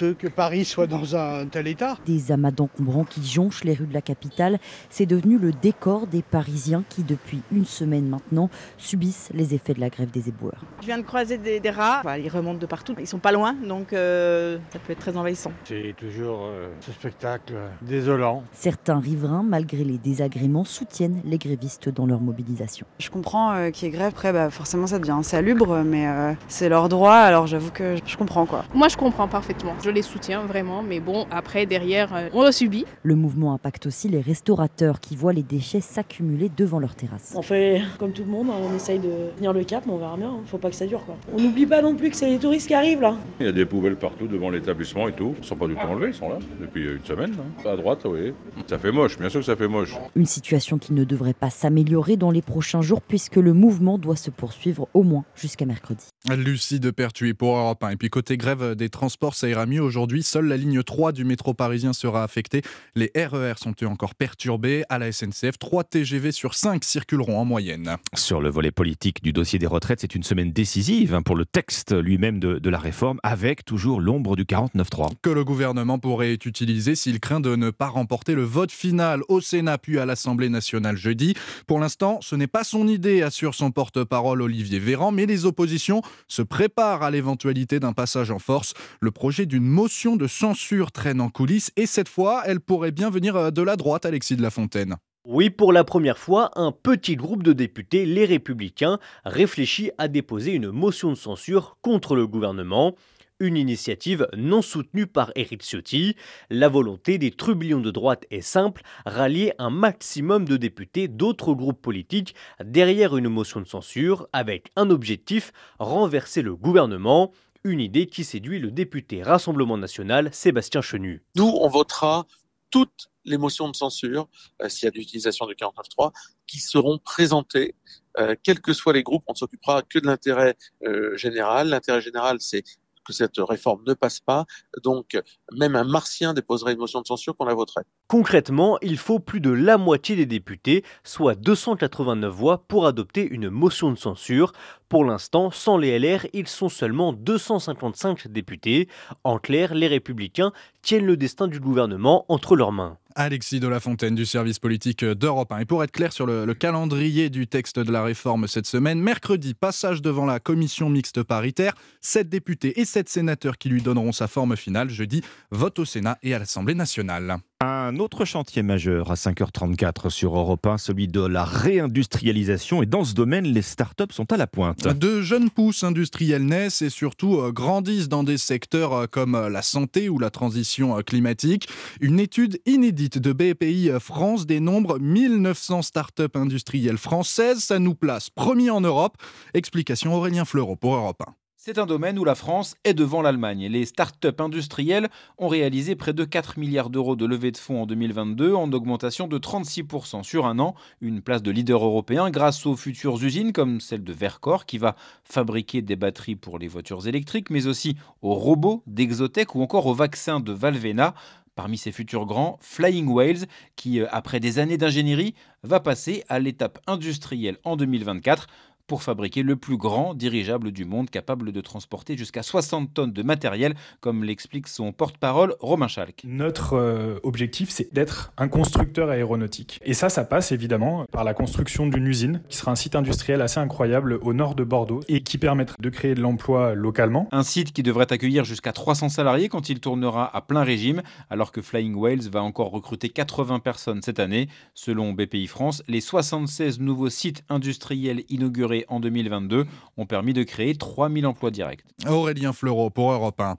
Honteux que Paris soit dans un tel état. Des amas d'encombrants qui jonchent les rues de la capitale, c'est devenu le décor des Parisiens qui, depuis une semaine maintenant, subissent les effets de la grève des éboueurs. Je viens de croiser des, des rats, Voilà, ils remontent de partout, ils sont pas loin, donc euh, ça peut être très envahissant. C'est toujours euh, ce spectacle désolant. Certains riverains, malgré les désagréments, soutiennent les grévistes dans leur mobilisation. Je comprends euh, qu'il y ait grève, après bah, forcément ça devient insalubre, mais euh, c'est leur droit, alors j'avoue que je comprends quoi. Moi je comprends parfaitement. Je je les soutiens vraiment, mais bon, après, derrière, euh, on le subit. Le mouvement impacte aussi les restaurateurs qui voient les déchets s'accumuler devant leur terrasse. On fait comme tout le monde, hein, on essaye de tenir le cap, mais on verra bien, faut pas que ça dure quoi. On n'oublie pas non plus que c'est les touristes qui arrivent là. Il y a des poubelles partout devant l'établissement et tout. Ils sont pas du tout enlevés, ils sont là depuis une semaine. hein. À droite, oui. Ça fait moche, bien sûr que ça fait moche. Une situation qui ne devrait pas s'améliorer dans les prochains jours puisque le mouvement doit se poursuivre au moins jusqu'à mercredi. Lucie de Pertuis pour Europe 1. Et puis côté grève des transports, ça ira mieux aujourd'hui. Seule la ligne 3 du métro parisien sera affectée. Les RER sont eux encore perturbés. À la SNCF, 3 TGV sur 5 circuleront en moyenne. Sur le volet politique du dossier des retraites, c'est une semaine décisive hein, pour le texte lui-même de, de la réforme, avec toujours l'ombre du 49.3. Que le gouvernement pourrait utiliser s'il craint de ne pas remporter le vote final au Sénat puis à l'Assemblée nationale jeudi. Pour l'instant, ce n'est pas son idée, assure son porte-parole Olivier Véran, mais les oppositions se préparent à l'éventualité d'un passage en force. Le projet d'une motion de censure traîne en coulisses et cette fois, elle pourrait bien venir de la droite, Alexis de la Fontaine. Oui, pour la première fois, un petit groupe de députés, les Républicains, réfléchit à déposer une motion de censure contre le gouvernement. Une initiative non soutenue par Éric Ciotti. La volonté des trublions de droite est simple, rallier un maximum de députés d'autres groupes politiques derrière une motion de censure avec un objectif, renverser le gouvernement. Une idée qui séduit le député Rassemblement national Sébastien Chenu. Nous, on votera toutes les motions de censure, euh, s'il y a de l'utilisation du 49.3, qui seront présentées, euh, quels que soient les groupes. On ne s'occupera que de l'intérêt euh, général. L'intérêt général, c'est que cette réforme ne passe pas. Donc, même un martien déposerait une motion de censure qu'on la voterait. Concrètement, il faut plus de la moitié des députés, soit 289 voix, pour adopter une motion de censure. Pour l'instant, sans les LR, ils sont seulement 255 députés. En clair, les républicains tiennent le destin du gouvernement entre leurs mains. Alexis de la Fontaine du service politique d'Europe 1. Et pour être clair sur le, le, calendrier du texte de la réforme cette semaine, mercredi, passage devant la commission mixte paritaire, 7 députés et 7 sénateurs qui lui donneront sa forme finale. Jeudi, vote au Sénat et à l'Assemblée nationale. Un autre chantier majeur à 5h34 sur Europe 1, celui de la réindustrialisation. Et dans ce domaine, les startups sont à la pointe. De jeunes pousses industrielles naissent et surtout euh, grandissent dans des secteurs euh, comme la santé ou la transition euh, climatique. Une étude inédite de BPI France dénombre 1900 startups industrielles françaises. Ça nous place premier en Europe. Explication Aurélien Fleureau pour Europe 1. C'est un domaine où la France est devant l'Allemagne. Les start-up industrielles ont réalisé près de 4 milliards d'euros de levée de fonds en 2022, en augmentation de 36% sur un an. Une place de leader européen grâce aux futures usines comme celle de Vercor qui va fabriquer des batteries pour les voitures électriques, mais aussi aux robots d'Exotech ou encore aux vaccins de Valvena. Parmi ces futurs grands, Flying Whales, qui, après des années d'ingénierie, va passer à l'étape industrielle en 2024 pour fabriquer le plus grand dirigeable du monde capable de transporter jusqu'à 60 tonnes de matériel, comme l'explique son porte-parole Romain Schalk. Notre euh, objectif, c'est d'être un constructeur aéronautique. Et ça, ça passe évidemment par la construction d'une usine qui sera un site industriel assez incroyable au nord de Bordeaux et qui permettra de créer de l'emploi localement. Un site qui devrait accueillir jusqu'à 300 salariés quand il tournera à plein régime, alors que Flying Whales va encore recruter 80 personnes cette année. Selon BPI France, les 76 nouveaux sites industriels inaugurés en 2022 ont permis de créer 3000 emplois directs. Aurélien Fleureau pour Europe 1.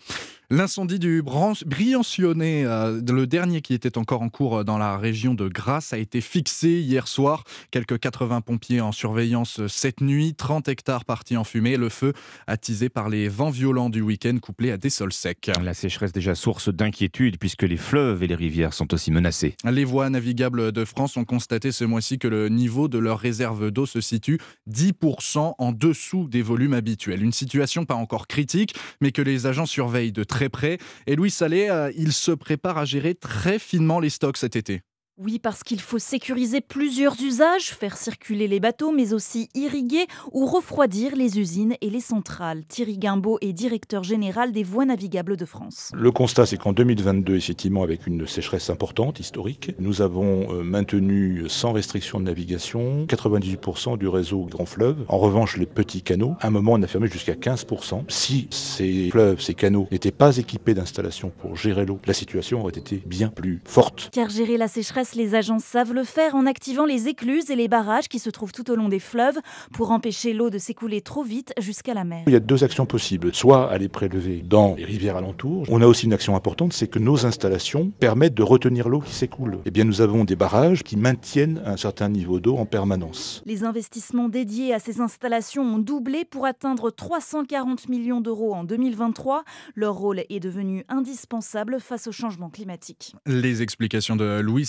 L'incendie du Briançonnet, euh, le dernier qui était encore en cours dans la région de Grasse, a été fixé hier soir. Quelques 80 pompiers en surveillance cette nuit, 30 hectares partis en fumée. Le feu attisé par les vents violents du week-end couplés à des sols secs. La sécheresse déjà source d'inquiétude puisque les fleuves et les rivières sont aussi menacés. Les voies navigables de France ont constaté ce mois-ci que le niveau de leurs réserves d'eau se situe 10% en dessous des volumes habituels. Une situation pas encore critique, mais que les agents surveillent de très Et Louis Salé, euh, il se prépare à gérer très finement les stocks cet été. Oui, parce qu'il faut sécuriser plusieurs usages, faire circuler les bateaux, mais aussi irriguer ou refroidir les usines et les centrales. Thierry Guimbaud est directeur général des voies navigables de France. Le constat, c'est qu'en 2022, effectivement, avec une sécheresse importante, historique, nous avons euh, maintenu sans restriction de navigation 98% du réseau grand fleuve. En revanche, les petits canaux, à un moment, on a fermé jusqu'à 15%. Si ces fleuves, ces canaux n'étaient pas équipés d'installations pour gérer l'eau, la situation aurait été bien plus forte. Car gérer la sécheresse sécheresse, les agences savent le faire en activant les écluses et les barrages qui se trouvent tout au long des fleuves pour empêcher l'eau de s'écouler trop vite jusqu'à la mer. Il y a deux actions possibles, soit aller prélever dans les rivières alentours. On a aussi une action importante, c'est que nos installations permettent de retenir l'eau qui s'écoule. Eh bien, nous avons des barrages qui maintiennent un certain niveau d'eau en permanence. Les investissements dédiés à ces installations ont doublé pour atteindre 340 millions d'euros en 2023. Leur rôle est devenu indispensable face au changement climatique. Les explications de Louis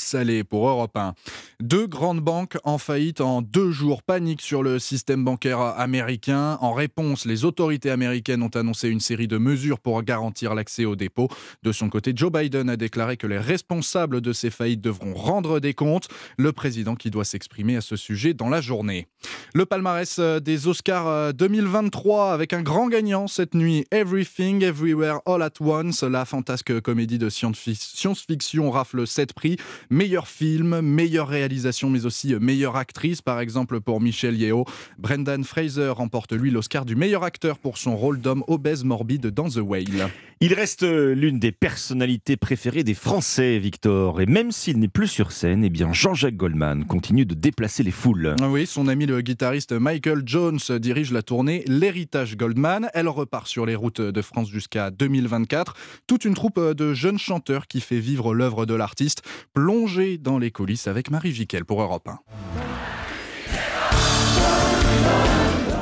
Pour Europe 1. Deux grandes banques en faillite en deux jours. Panique sur le système bancaire américain. En réponse, les autorités américaines ont annoncé une série de mesures pour garantir l'accès aux dépôts. De son côté, Joe Biden a déclaré que les responsables de ces faillites devront rendre des comptes. Le président qui doit s'exprimer à ce sujet dans la journée. Le palmarès des Oscars 2023 avec un grand gagnant cette nuit. Everything, Everywhere, All at Once. La fantasque comédie de science-fiction rafle 7 prix. Meilleur film, meilleure réalisation, mais aussi meilleure actrice, par exemple pour Michelle Yeoh. Brendan Fraser remporte lui l'Oscar du meilleur acteur pour son rôle d'homme obèse morbide dans The Whale. Il reste l'une des personnalités préférées des Français, Victor. Et même s'il n'est plus sur scène, eh bien Jean-Jacques Goldman continue de déplacer les foules. Oui, son ami le guitariste Michael Jones dirige la tournée L'Héritage Goldman. Elle repart sur les routes de France jusqu'à 2024. Toute une troupe de jeunes chanteurs qui fait vivre l'œuvre de l'artiste, plongée dans les coulisses avec Marie Jiquel pour Europe 1.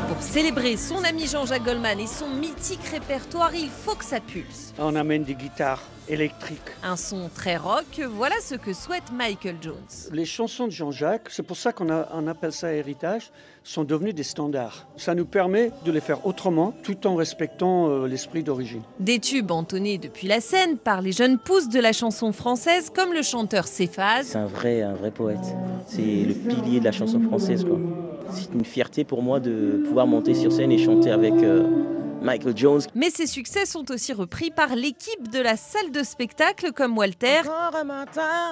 Pour célébrer son ami Jean-Jacques Goldman et son mythique répertoire, il faut que ça pulse. On amène des guitares Un son très rock, voilà ce que souhaite Michael Jones. Les chansons de Jean-Jacques, c'est pour ça qu'on on appelle ça héritage, sont devenues des standards. Ça nous permet de les faire autrement tout en respectant euh, l'esprit d'origine. Des tubes entonnés depuis la scène par les jeunes pousses de la chanson française comme le chanteur Céphase. C'est un vrai, un vrai poète. C'est le pilier de la chanson française. quoi. C'est une fierté pour moi de pouvoir monter sur scène et chanter avec euh, Michael Jones. Mais ses succès sont aussi repris par l'équipe de la salle de spectacle comme Walter,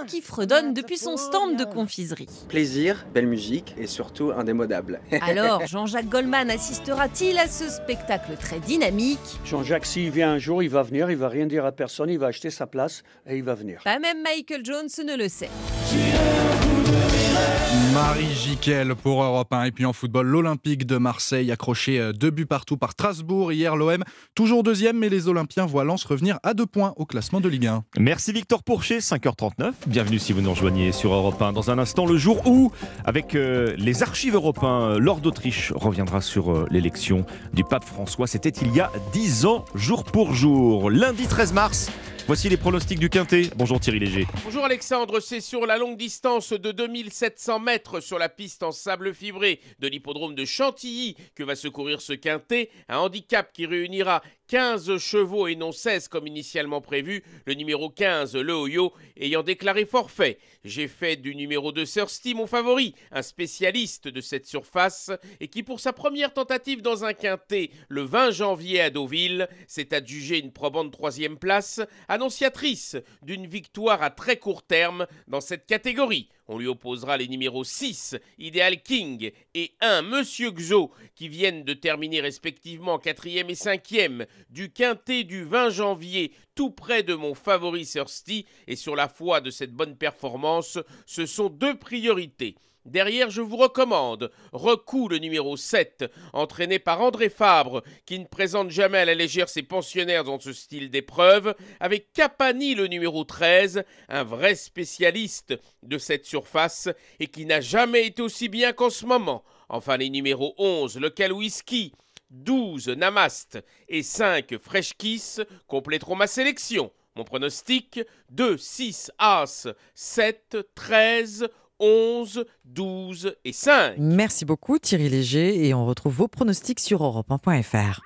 qui fredonne depuis son stand de confiserie. Plaisir, belle musique et surtout indémodable. Alors, Jean-Jacques Goldman assistera-t-il à ce spectacle très dynamique? Jean-Jacques, s'il vient un jour, il va venir, il va rien dire à personne, il va acheter sa place et il va venir. Pas même Michael Jones ne le sait. Marie Jiquel pour Europe 1. Et puis en football, l'Olympique de Marseille accroché euh, deux buts partout par Strasbourg. Hier, l'OM toujours deuxième, mais les Olympiens voient Lens revenir à deux points au classement de Ligue 1. Merci Victor Pourchet, 5h39. Bienvenue si vous nous rejoignez sur Europe 1. Dans un instant, le jour où, avec euh, les archives européens, euh, Lord d'Autriche reviendra sur l'élection du pape François. C'était il y a 10 ans, jour pour jour. Lundi 13 mars. Voici les pronostics du Quintet. Bonjour Thierry Léger. Bonjour Alexandre, c'est sur la longue distance de 2700 mètres sur la piste en sable fibré de l'hippodrome de Chantilly que va se courir ce quintet. Un handicap qui réunira 15 chevaux et non 16 comme initialement prévu. Le numéro 15, le Oyo, ayant déclaré forfait. J'ai fait du numéro 2 Thirsty mon favori, un spécialiste de cette surface et qui pour sa première tentative dans un quintet le 20 janvier à Deauville s'est adjugé une probante troisième place, annonciatrice d'une victoire à très court terme dans cette catégorie. On lui opposera les numéros 6, Ideal King, et 1, Monsieur Xo, qui viennent de terminer respectivement 4e et 5e du quintet du 20 janvier, tout près de mon favori Thirsty, et sur la foi de cette bonne performance, ce sont deux priorités. Derrière, je vous recommande Recou le numéro 7, entraîné par André Fabre, qui ne présente jamais à la légère ses pensionnaires dans ce style d'épreuve, avec Capani le numéro 13, un vrai spécialiste de cette surface et qui n'a jamais été aussi bien qu'en ce moment. Enfin, les numéros 11, lequel whisky 12 Namaste et 5 Fresh Kiss compléteront ma sélection. Mon pronostic 2, 6, As, 7, 13, 11, 12 et 5. Merci beaucoup Thierry Léger et on retrouve vos pronostics sur europe1.fr.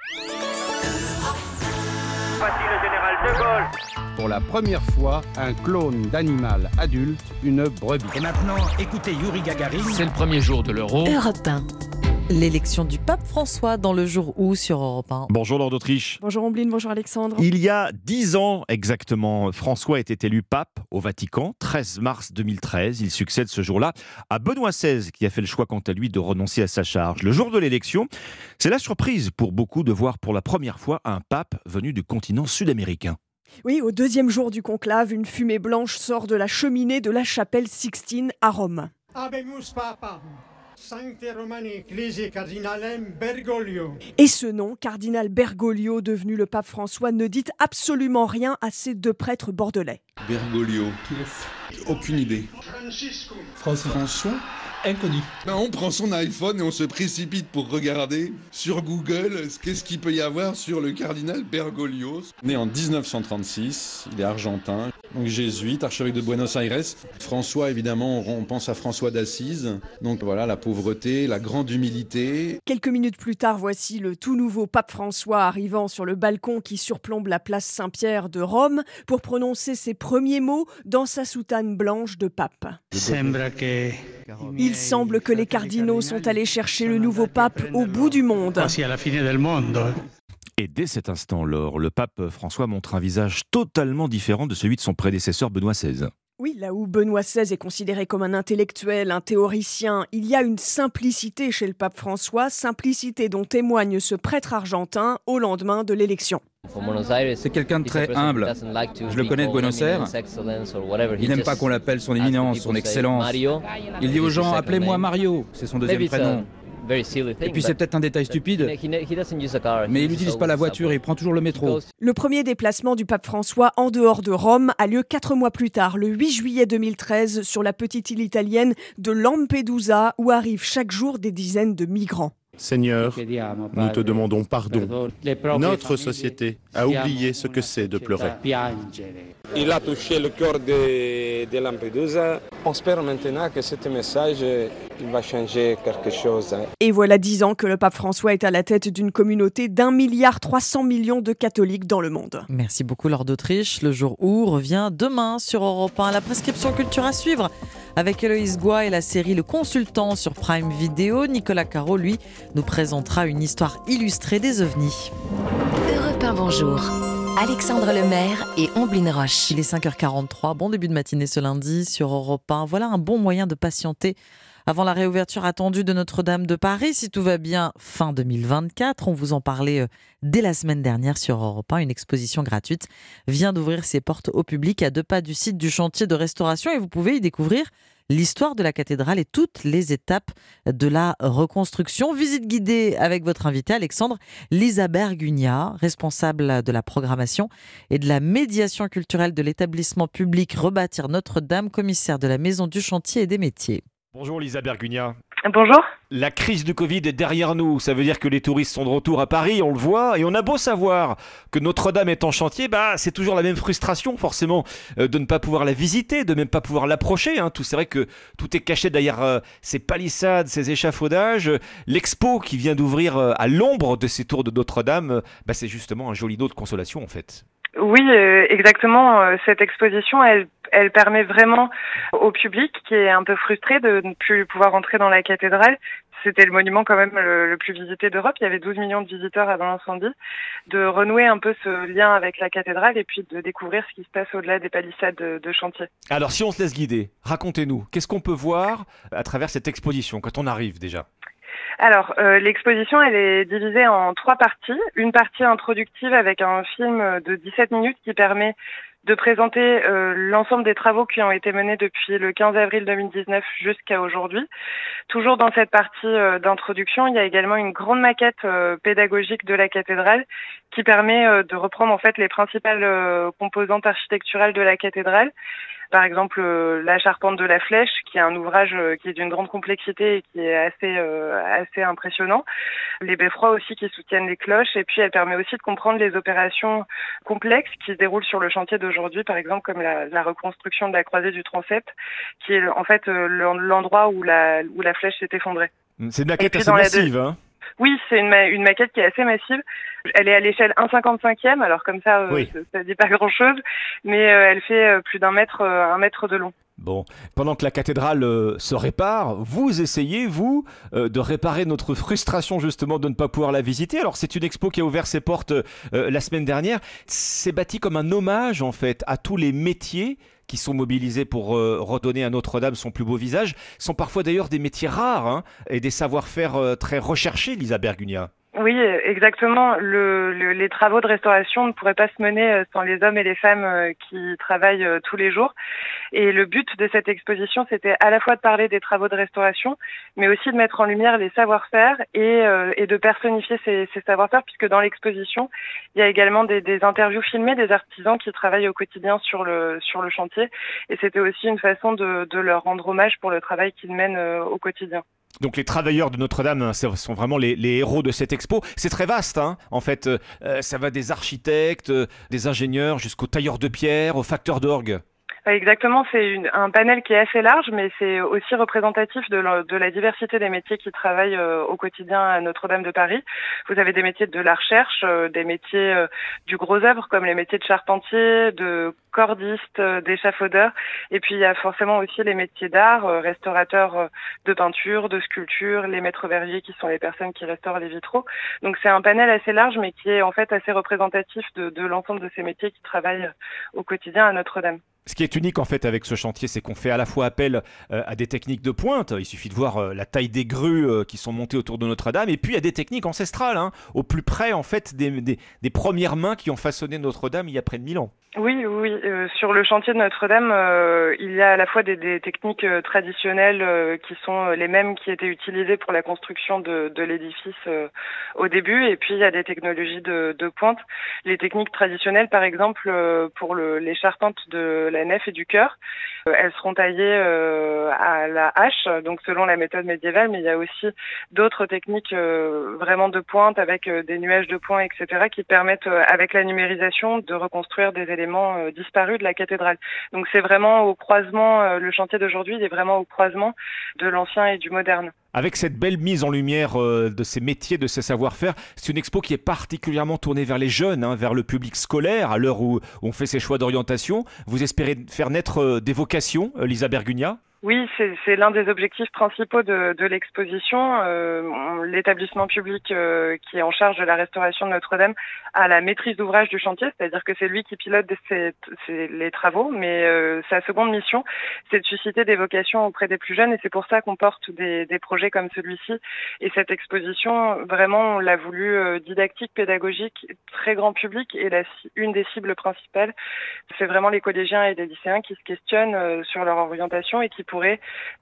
Voici le général de Gaulle. Pour la première fois, un clone d'animal adulte, une brebis. Et maintenant, écoutez Yuri Gagarin. C'est le premier jour de l'euro. Europe 1. L'élection du pape François dans le jour où sur Europe 1. Bonjour Lord d'Autriche. Bonjour Ombline, bonjour Alexandre. Il y a dix ans exactement, François était élu pape au Vatican, 13 mars 2013. Il succède ce jour-là à Benoît XVI, qui a fait le choix quant à lui de renoncer à sa charge. Le jour de l'élection, c'est la surprise pour beaucoup de voir pour la première fois un pape venu du continent sud-américain. Oui, au deuxième jour du conclave, une fumée blanche sort de la cheminée de la chapelle Sixtine à Rome. Et ce nom, cardinal Bergoglio, devenu le pape François, ne dit absolument rien à ces deux prêtres bordelais. Bergoglio. Aucune idée. François? Inconnu. Ben, on prend son iPhone et on se précipite pour regarder sur Google qu'est-ce qu'il peut y avoir sur le cardinal Bergoglio. Né en 1936, il est argentin, donc jésuite, archevêque de Buenos Aires. François, évidemment, on pense à François d'Assise. Donc voilà, la pauvreté, la grande humilité. Quelques minutes plus tard, voici le tout nouveau pape François arrivant sur le balcon qui surplombe la place Saint-Pierre de Rome pour prononcer ses premiers mots dans sa soutane blanche de pape. Il semble que les cardinaux sont allés chercher le nouveau pape au bout du monde. Et dès cet instant, Laure, le pape François montre un visage totalement différent de celui de son prédécesseur Benoît XVI. Oui, là où Benoît XVI est considéré comme un intellectuel, un théoricien, il y a une simplicité chez le pape François, simplicité dont témoigne ce prêtre argentin au lendemain de l'élection. C'est quelqu'un de très humble. Je le connais de Buenos Aires. Il n'aime pas qu'on l'appelle son éminence, son excellence. Il dit aux gens Appelez-moi Mario, c'est son deuxième prénom. Et puis c'est peut-être un détail stupide, mais il n'utilise pas la voiture, il prend toujours le métro. Le premier déplacement du pape François en dehors de Rome a lieu quatre mois plus tard, le 8 juillet 2013, sur la petite île italienne de Lampedusa, où arrivent chaque jour des dizaines de migrants. Seigneur, nous te demandons pardon. Notre société a oublié ce que c'est de pleurer. Il a touché le cœur de, de, Lampedusa. On espère maintenant que ce message il va changer quelque chose. Et voilà dix ans que le pape François est à la tête d'une communauté d'un milliard trois cents millions de catholiques dans le monde. Merci beaucoup, Lord d'Autriche. Le jour où revient demain sur Europe 1 la prescription culture à suivre avec Héloïse Goua et la série Le Consultant sur Prime Video. Nicolas Caro, lui, nous présentera une histoire illustrée des ovnis. Europe 1, bonjour. Alexandre Lemaire et Omblin Roche. Il est 5h43, bon début de matinée ce lundi sur Europe 1. Voilà un bon moyen de patienter avant la réouverture attendue de Notre-Dame de Paris, si tout va bien, fin 2024. On vous en parlait euh, dès la semaine dernière sur Europe 1. Une exposition gratuite vient d'ouvrir ses portes au public à deux pas du site du chantier de restauration et vous pouvez y découvrir l'histoire de la cathédrale et toutes les étapes de la reconstruction. Visite guidée avec votre invité Alexandre Lisa Bergugna, responsable de la programmation et de la médiation culturelle de l'établissement public Rebâtir Notre-Dame, commissaire de la Maison du Chantier et des métiers. Bonjour Lisa Bergugna. Bonjour. La crise du Covid est derrière nous. Ça veut dire que les touristes sont de retour à Paris, on le voit. Et on a beau savoir que Notre-Dame est en chantier, bah, c'est toujours la même frustration, forcément, euh, de ne pas pouvoir la visiter, de même pas pouvoir l'approcher. Hein. Tout, c'est vrai que tout est caché derrière euh, ces palissades, ces échafaudages. L'expo qui vient d'ouvrir euh, à l'ombre de ces tours de Notre-Dame, bah, c'est justement un joli lot de consolation, en fait. Oui, exactement. Cette exposition, elle elle permet vraiment au public qui est un peu frustré de ne plus pouvoir entrer dans la cathédrale. C'était le monument quand même le, plus visité d'Europe. Il y avait 12 millions de visiteurs avant l'incendie. De renouer un peu ce lien avec la cathédrale et puis de découvrir ce qui se passe au-delà des palissades de, chantier. Alors si on se laisse guider, racontez-nous, qu'est-ce qu'on peut voir à travers cette exposition quand on arrive déjà? Alors, euh, l'exposition, elle est divisée en trois parties. Une partie introductive avec un film de 17 minutes qui permet de présenter euh, l'ensemble des travaux qui ont été menés depuis le 15 avril 2019 jusqu'à aujourd'hui. Toujours dans cette partie euh, d'introduction, il y a également une grande maquette euh, pédagogique de la cathédrale qui permet de reprendre en fait les principales composantes architecturales de la cathédrale par exemple euh, La Charpente de la Flèche, qui est un ouvrage euh, qui est d'une grande complexité et qui est assez euh, assez impressionnant. Les beffrois aussi qui soutiennent les cloches, et puis elle permet aussi de comprendre les opérations complexes qui se déroulent sur le chantier d'aujourd'hui, par exemple comme la, la, reconstruction de la croisée du transept, qui est en fait l'endroit où la où la flèche s'est effondrée. C'est une maquette assez massive, hein oui, c'est une, une, maquette qui est assez massive. Elle est à l'échelle 1,55e, alors comme ça, euh, ça, ne dit pas grand-chose, mais euh, elle fait euh, plus d'un mètre, un mètre de long. Bon, pendant que la cathédrale se répare, vous essayez, vous, de réparer notre frustration justement de ne pas pouvoir la visiter. Alors c'est une expo qui a ouvert ses portes la semaine dernière. C'est bâti comme un hommage en fait à tous les métiers qui sont mobilisés pour euh, redonner à Notre-Dame son plus beau visage, sont parfois d'ailleurs des métiers rares hein, et des savoir-faire euh, très recherchés, Lisa Bergugna. Oui, exactement. Le, les travaux de restauration ne pourraient pas se mener euh, sans les hommes et les femmes euh, qui travaillent euh, tous les jours. Et le but de cette exposition, c'était à la fois de parler des travaux de restauration, mais aussi de mettre en lumière les savoir-faire et, et, de personnifier ces, ces savoir-faire, puisque dans l'exposition, il y a également des, des, interviews filmées des artisans qui travaillent au quotidien sur le, sur le chantier. Et c'était aussi une façon de, de leur rendre hommage pour le travail qu'ils mènent au quotidien. Donc les travailleurs de Notre-Dame hein, sont vraiment les, héros de cette expo. C'est très vaste, hein. en fait. Euh, ça va des architectes, euh, des ingénieurs, jusqu'aux tailleurs de pierre, aux facteurs d'orgue. Exactement, c'est un panel qui est assez large, mais c'est aussi représentatif de la, de la, diversité des métiers qui travaillent euh, au quotidien à Notre-Dame de Paris. Vous avez des métiers de la recherche, euh, des métiers euh, du gros œuvre, comme les métiers de charpentier, de cordiste, d'échafaudeur, et puis il y a forcément aussi les métiers d'art, restaurateurs de peinture, de sculpture, les maîtres verriers qui sont les personnes qui restaurent les vitraux. Donc c'est un panel assez large, mais qui est en fait assez représentatif de, de l'ensemble de ces métiers qui travaillent au quotidien à Notre-Dame. Ce qui est unique en fait avec ce chantier, c'est qu'on fait à la fois appel euh, à des techniques de pointe. Il suffit de voir euh, la taille des grues euh, qui sont montées autour de Notre-Dame, et puis à des techniques ancestrales, hein, au plus près en fait des, premières mains qui ont façonné Notre-Dame il y a près de 1000 ans. Oui, oui. sur le chantier de Notre-Dame, il y a à la fois des, des techniques traditionnelles qui sont les mêmes qui étaient utilisées pour la construction de, de l'édifice au début, et puis il y a des technologies de, de pointe. Les techniques traditionnelles, par exemple, pour le, les charpentes de la nef et du. Euh, elles seront taillées euh, à la hache, donc selon la méthode médiévale, mais il y a aussi d'autres techniques euh, vraiment de pointe avec des nuages de points, etc., qui permettent, avec la numérisation, de reconstruire des éléments disparus de la cathédrale. Donc c'est vraiment au croisement, le chantier d'aujourd'hui, est vraiment au croisement de l'ancien et du moderne. Avec cette belle mise en lumière de ces métiers, de ces savoir-faire, c'est une expo qui est particulièrement tournée vers les jeunes, hein, vers le public scolaire, à l'heure où on fait ses choix d'orientation. Vous espérez faire naître des vocations, Lisa Bergugna? Oui, c'est l'un des objectifs principaux de, de l'exposition. Euh, L'établissement public euh, qui est en charge de la restauration de Notre-Dame a la maîtrise d'ouvrage du chantier, c'est-à-dire que c'est lui qui pilote les travaux, mais euh, sa seconde mission, c'est de susciter des vocations auprès des plus jeunes, et c'est pour ça qu'on porte des, des, projets comme celui-ci. Et cette exposition, vraiment, on l'a voulu euh, didactique, pédagogique, très grand public, et la, une des cibles principales, c'est vraiment les collégiens et les lycéens qui se questionnent euh, sur leur orientation et qui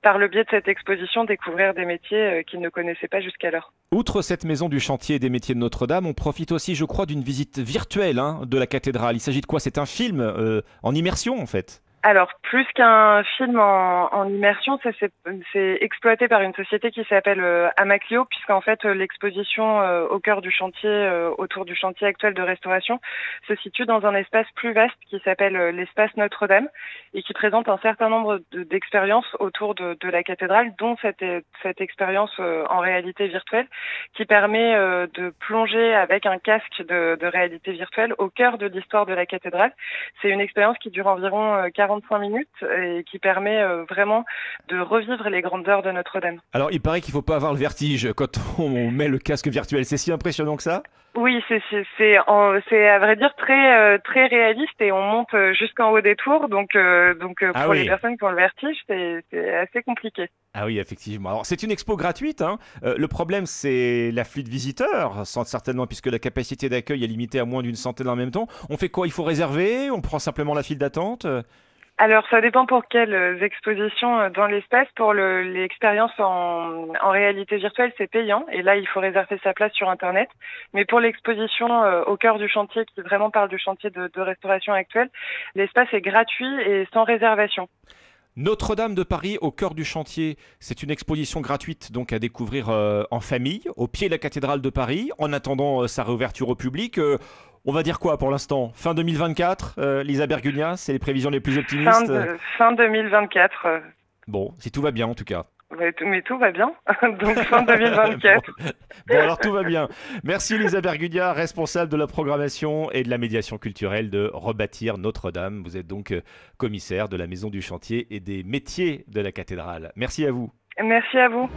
par le biais de cette exposition, découvrir des métiers euh, qu'ils ne connaissaient pas jusqu'alors. Outre cette maison du chantier des métiers de Notre-Dame, on profite aussi, je crois, d'une visite virtuelle hein, de la cathédrale. Il s'agit de quoi? C'est un film euh, en immersion, en fait? Alors, plus qu'un film en, en immersion, c'est exploité par une société qui s'appelle euh, Amaclio, puisqu'en fait, euh, l'exposition euh, au cœur du chantier, euh, autour du chantier actuel de restauration, se situe dans un espace plus vaste qui s'appelle l'espace Notre-Dame et qui présente un certain nombre d'expériences autour de, de, la cathédrale, dont cette, cette expérience en réalité virtuelle qui permet de plonger avec un casque de, de réalité virtuelle au cœur de l'histoire de la cathédrale. C'est une expérience qui dure environ 40 45 minutes et qui permet euh, vraiment de revivre les grandes heures de Notre-Dame. Alors, il paraît qu'il ne faut pas avoir le vertige quand on met le casque virtuel. C'est si impressionnant que ça? Oui, c'est c'est à vrai dire très euh, très réaliste et on monte euh, jusqu'en haut des tours donc donc ah pour les personnes qui ont le vertige c'est assez compliqué. Ah oui, effectivement. Alors c'est une expo gratuite. Hein. le problème c'est l'afflux de visiteurs, certainement puisque la capacité d'accueil est limitée à moins d'une centaine en même temps. On fait quoi? Il faut réserver? On prend simplement la file d'attente? Alors, ça dépend pour quelles euh, expositions euh, dans l'espace. Pour l'expérience en, en, réalité virtuelle, c'est payant. Et là, il faut réserver sa place sur Internet. Mais pour l'exposition euh, au cœur du chantier, qui vraiment parle du chantier de, de restauration actuelle, l'espace est gratuit et sans réservation. Notre-Dame de Paris au cœur du chantier, c'est une exposition gratuite donc à découvrir en famille au pied de la cathédrale de Paris en attendant sa réouverture au public. On va dire quoi pour l'instant? Fin 2024, euh, Lisa Bergunia, c'est les prévisions les plus optimistes? Fin, 2024. Bon, si tout va bien en tout cas. Mais tout va bien, donc fin 2024. bon, alors tout va bien. Merci Lisa Bergudia, responsable de la programmation et de la médiation culturelle de Rebâtir Notre-Dame. Vous êtes donc euh, commissaire de la Maison du Chantier et des métiers de la cathédrale. Merci à vous. Merci à vous.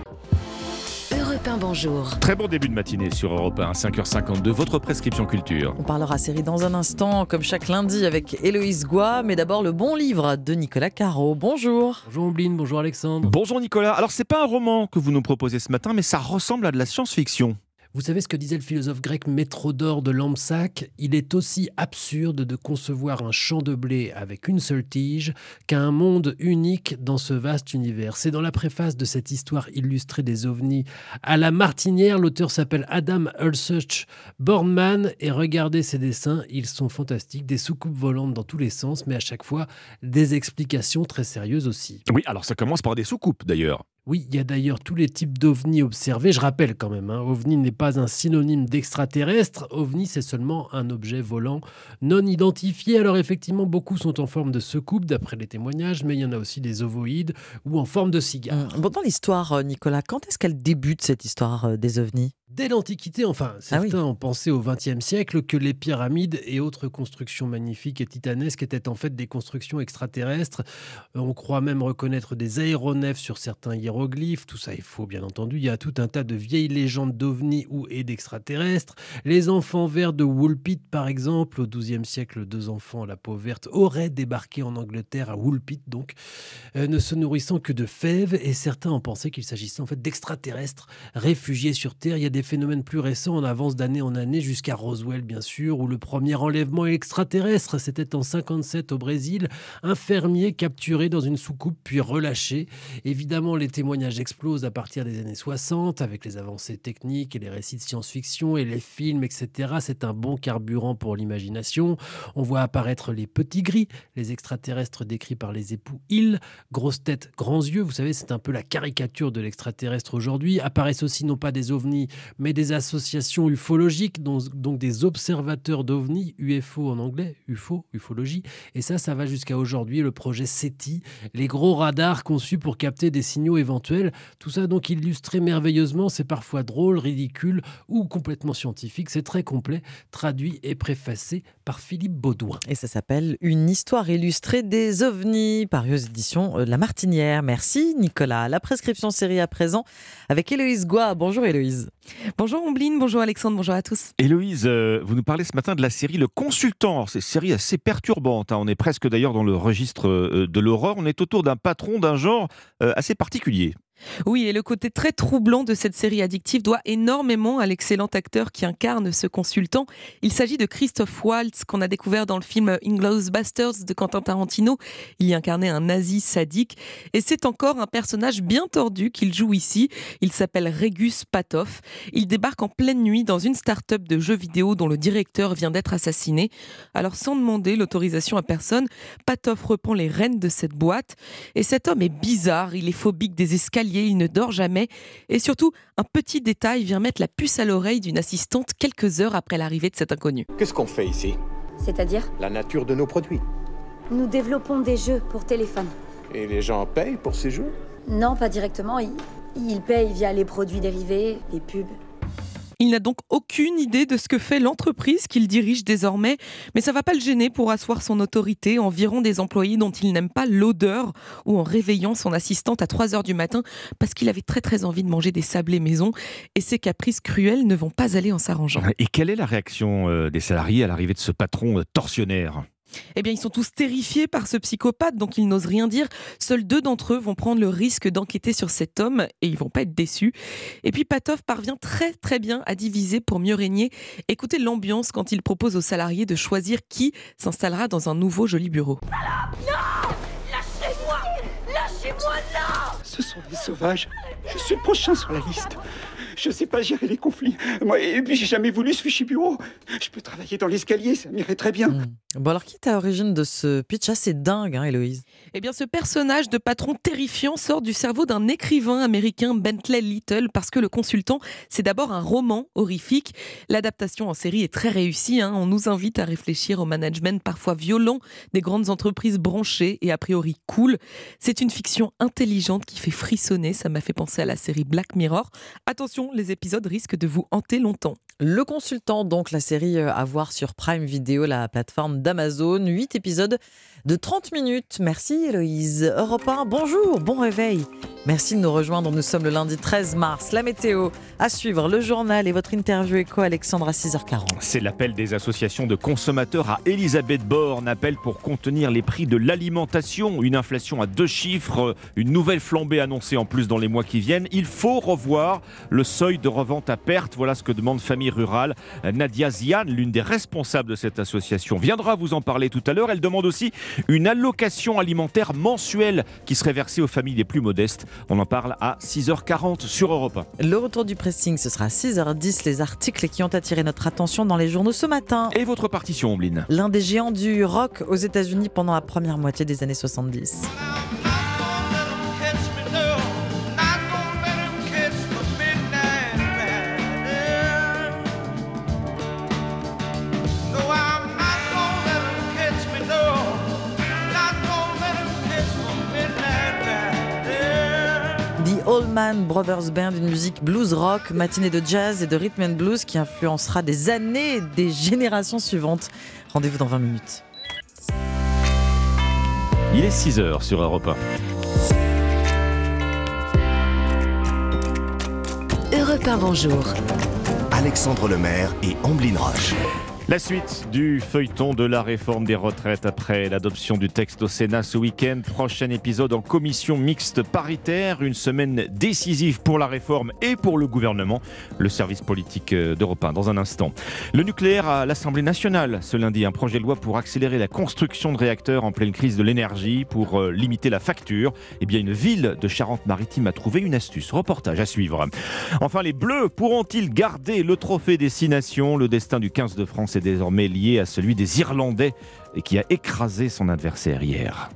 Europe 1, bonjour. Très bon début de matinée sur Europe 1, 5h52, votre prescription culture. On parlera série dans un instant, comme chaque lundi, avec Héloïse Goua, mais d'abord le bon livre de Nicolas Caro. Bonjour. Bonjour Ombline, bonjour Alexandre. Bonjour Nicolas. Alors, c'est pas un roman que vous nous proposez ce matin, mais ça ressemble à de la science-fiction. Vous savez ce que disait le philosophe grec Métrodore de Lampsac Il est aussi absurde de concevoir un champ de blé avec une seule tige qu'un monde unique dans ce vaste univers. C'est dans la préface de cette histoire illustrée des ovnis à la martinière. L'auteur s'appelle Adam Ulsuch Bornman et regardez ses dessins, ils sont fantastiques, des soucoupes volantes dans tous les sens, mais à chaque fois des explications très sérieuses aussi. Oui, alors ça commence par des soucoupes d'ailleurs. Oui, il y a d'ailleurs tous les types d'ovnis observés. Je rappelle quand même, hein, ovni n'est pas un synonyme d'extraterrestre. OVNI, c'est seulement un objet volant non identifié. Alors effectivement, beaucoup sont en forme de secoupe, d'après les témoignages, mais il y en a aussi des ovoïdes ou en forme de cigare. Bon, dans l'histoire, euh, Nicolas, quand est-ce qu'elle débute cette histoire euh, des ovnis? Dès l'Antiquité, enfin, certains ont pensé au XXe siècle que les pyramides et autres constructions magnifiques et titanesques étaient en fait des constructions extraterrestres. On croit même reconnaître des aéronefs sur certains hiéroglyphes. Tout ça est faux, bien entendu. Il y a tout un tas de vieilles légendes d'ovnis ou et d'extraterrestres. Les enfants verts de Woolpit, par exemple, au XIIe siècle, deux enfants à la peau verte auraient débarqué en Angleterre à Woolpit, donc, euh, ne se nourrissant que de fèves. Et certains ont pensé qu'il s'agissait en fait d'extraterrestres réfugiés sur Terre. Il y a des phénomènes plus récents en avance d'année en année jusqu'à Roswell bien sûr, où le premier enlèvement extraterrestre, c'était en 57 au Brésil, un fermier capturé dans une soucoupe puis relâché. Évidemment, les témoignages explosent à partir des années 60 avec les avancées techniques et les récits de science-fiction et les films, etc. C'est un bon carburant pour l'imagination. On voit apparaître les petits gris, les extraterrestres décrits par les époux Hill, grosse tête, grands yeux, vous savez, c'est un peu la caricature de l'extraterrestre aujourd'hui. Apparaissent aussi non pas des ovnis, mais des associations ufologiques, donc, des observateurs d'ovnis, UFO en anglais, UFO, ufologie. Et ça, ça va jusqu'à aujourd'hui, le projet SETI, les gros radars conçus pour capter des signaux éventuels. Tout ça donc illustré merveilleusement, c'est parfois drôle, ridicule ou complètement scientifique. C'est très complet, traduit et préfacé par Philippe Baudouin. Et ça s'appelle Une histoire illustrée des ovnis, par aux éditions euh, La Martinière. Merci Nicolas. La prescription série à présent avec Héloïse Goua. Bonjour Héloïse. Bonjour Ombline, bonjour Alexandre, bonjour à tous. Héloïse, euh, vous nous parlez ce matin de la série Le Consultant. C'est une série assez perturbante. Hein. On est presque d'ailleurs dans le registre euh, de l'horreur. On est autour d'un patron d'un genre assez particulier. Oui, et le côté très troublant de cette série addictive doit énormément à l'excellent acteur qui incarne ce consultant. Il s'agit de Christophe Waltz, qu'on a découvert dans le film Inglourious Basterds de Quentin Tarantino. Il y incarnait un nazi sadique. Et c'est encore un personnage bien tordu qu'il joue ici. Il s'appelle Regus Patov. Il débarque en pleine nuit dans une start-up de jeux vidéo dont le directeur vient d'être assassiné. Alors, sans demander l'autorisation à personne, Patov reprend les rênes de cette boîte. Et cet homme est bizarre. Il est phobique des escaliers il ne dort jamais. Et surtout, un petit détail vient mettre la puce à l'oreille d'une assistante quelques heures après l'arrivée de cet inconnu. Qu'est-ce qu'on fait ici? C'est-à-dire? La nature de nos produits. Nous développons des jeux pour téléphone. Et les gens payent pour ces jeux? Non, pas directement. Ils, ils payent via les produits dérivés, les pubs. Il n'a donc aucune idée de ce que fait l'entreprise qu'il dirige désormais, mais ça va pas le gêner pour asseoir son autorité environ des employés dont il n'aime pas l'odeur ou en réveillant son assistante à 3 heures du matin parce qu'il avait très très envie de manger des sablés maison et ses caprices cruels ne vont pas aller en s'arrangeant. Et quelle est la réaction euh, des salariés à l'arrivée de ce patron euh, tortionnaire? Eh bien, ils sont tous terrifiés par ce psychopathe, donc ils n'osent rien dire. Seuls deux d'entre eux vont prendre le risque d'enquêter sur cet homme et ils vont pas être déçus. Et puis Patov parvient très très bien à diviser pour mieux régner. Écoutez l'ambiance quand il propose aux salariés de choisir qui s'installera dans un nouveau joli bureau. Non Lâchez-moi Lâchez-moi là Ce sont des sauvages. Je suis le prochain sur la liste. Je sais pas gérer les conflits. Moi, et puis j'ai jamais voulu ce fichier bureau. Je peux travailler dans l'escalier, ça m'irait très bien. Hmm. Bon alors, qui est à l'origine de ce pitch assez dingue, hein, Héloïse? Eh bien, ce personnage de patron terrifiant sort du cerveau d'un écrivain américain, Bentley Little, parce que le consultant, c'est d'abord un roman horrifique. L'adaptation en série est très réussie. Hein. On nous invite à réfléchir au management parfois violent des grandes entreprises branchées et a priori cool. C'est une fiction intelligente qui fait frissonner. Ça m'a fait penser à la série Black Mirror. Attention, les épisodes risquent de vous hanter longtemps. Le consultant, donc la série euh, à voir sur Prime Video, la plateforme d'Amazon. 8 épisodes de 30 minutes. Merci Héloïse. Europe 1, bonjour, bon réveil. Merci de nous rejoindre. Nous sommes le lundi 13 mars. La météo à suivre, le journal et votre interview éco Alexandre à 6h40. C'est l'appel des associations de consommateurs à Elisabeth Borne. Appel pour contenir les prix de l'alimentation. Une inflation à deux chiffres, une nouvelle flambée annoncée en plus dans les mois qui viennent. Il faut revoir le seuil de revente à perte. Voilà ce que demande Famille Rurale. Nadia Zian, l'une des responsables de cette association, viendra vous en parler tout à l'heure. Elle demande aussi une allocation alimentaire mensuelle qui serait versée aux familles les plus modestes. On en parle à 6h40 sur Europe 1. Le retour du pressing, ce sera à 6h10. Les articles qui ont attiré notre attention dans les journaux ce matin. Et votre partition, Ombline L'un des géants du rock aux États-Unis pendant la première moitié des années 70. Allman Brothers Band, une musique blues rock, matinée de jazz et de rhythm and blues qui influencera des années et des générations suivantes. Rendez-vous dans 20 minutes. Il est 6h sur Europe 1. Europe 1, bonjour. Alexandre Lemaire et Amblin Roche. La suite du feuilleton de la réforme des retraites après l'adoption du texte au Sénat ce week-end. Prochain épisode en commission mixte paritaire. Une semaine décisive pour la réforme et pour le gouvernement. Le service politique d'Europe 1 dans un instant. Le nucléaire à l'Assemblée nationale ce lundi. Un projet de loi pour accélérer la construction de réacteurs en pleine crise de l'énergie, pour euh, limiter la facture. Eh bien, une ville de Charente-Maritime a trouvé une astuce. Reportage à suivre. Enfin, les Bleus pourront-ils garder le trophée des Six Nations? Le destin du 15 de France est désormais lié à celui des Irlandais et qui a écrasé son adversaire hier.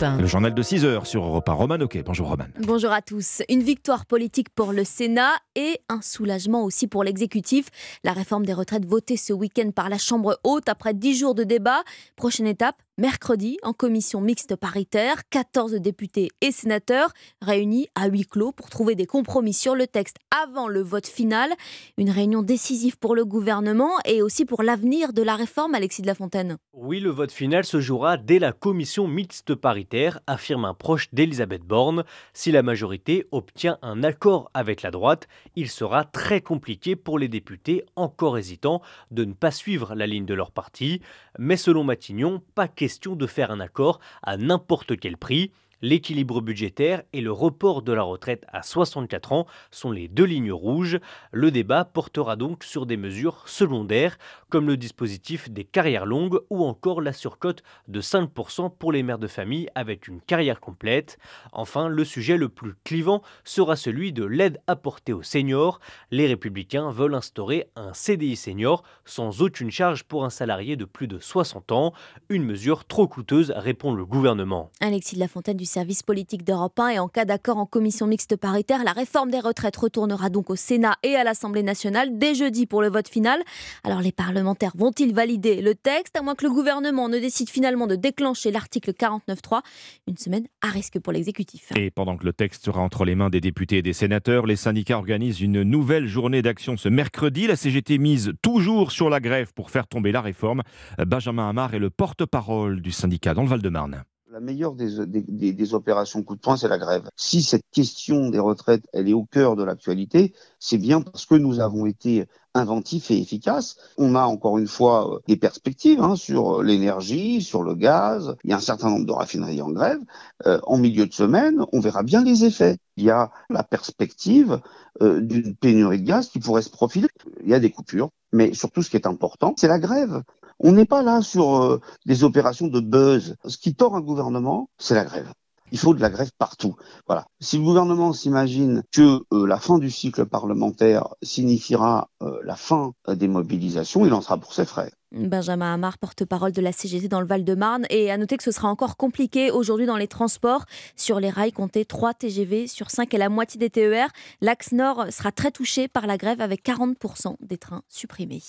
Le journal de 6 heures sur Europe 1. Roman Ok. Bonjour Roman. Bonjour à tous. Une victoire politique pour le Sénat et un soulagement aussi pour l'exécutif. La réforme des retraites votée ce week-end par la Chambre haute après 10 jours de débat. Prochaine étape, mercredi en commission mixte paritaire, 14 députés et sénateurs réunis à huis clos pour trouver des compromis sur le texte avant le vote final. Une réunion décisive pour le gouvernement et aussi pour l'avenir de la réforme, Alexis de la Fontaine. Oui, le vote final se jouera dès la commission mixte paritaire, affirme un proche d'Elisabeth Borne. Si la majorité obtient un accord avec la droite, il sera très compliqué pour les députés encore hésitants de ne pas suivre la ligne de leur parti. Mais selon Matignon, pas question de faire un accord à n'importe quel prix. L'équilibre budgétaire et le report de la retraite à 64 ans sont les deux lignes rouges. Le débat portera donc sur des mesures secondaires comme le dispositif des carrières longues ou encore la surcote de 5% pour les mères de famille avec une carrière complète. Enfin, le sujet le plus clivant sera celui de l'aide apportée aux seniors. Les républicains veulent instaurer un CDI senior sans aucune charge pour un salarié de plus de 60 ans. Une mesure trop coûteuse, répond le gouvernement. Alexis de la Fontaine du service politique d'Europe 1 et en cas d'accord en commission mixte paritaire, la réforme des retraites retournera donc au Sénat et à l'Assemblée nationale dès jeudi pour le vote final. Alors les parlementaires vont-ils valider le texte? À moins que le gouvernement ne décide finalement de déclencher l'article 49.3 Une semaine à risque pour l'exécutif. Et pendant que le texte sera entre les mains des députés et des sénateurs, les syndicats organisent une nouvelle journée d'action ce mercredi. La CGT mise toujours sur la grève pour faire tomber la réforme. Benjamin Hamar est le porte-parole du syndicat dans le Val-de-Marne. La meilleure des, des, des, opérations coup de poing, c'est la grève. Si cette question des retraites, elle est au cœur de l'actualité, c'est bien parce que nous avons été inventifs et efficaces. On a encore une fois des perspectives hein, sur l'énergie, sur le gaz. Il y a un certain nombre de raffineries en grève. Euh, en milieu de semaine, on verra bien les effets. Il y a la perspective euh, d'une pénurie de gaz qui pourrait se profiler. Il y a des coupures. Mais surtout, ce qui est important, c'est la grève. On n'est pas là sur euh, des opérations de buzz. Ce qui tord un gouvernement, c'est la grève. Il faut de la grève partout. Voilà. Si le gouvernement s'imagine que euh, la fin du cycle parlementaire signifiera euh, la fin des mobilisations, il en sera pour ses frais. Benjamin Hamar, porte-parole de la CGT dans le Val-de-Marne. Et à noter que ce sera encore compliqué aujourd'hui dans les transports. Sur les rails, comptez 3 TGV sur 5 et la moitié des TER. L'axe nord sera très touché par la grève avec 40% des trains supprimés.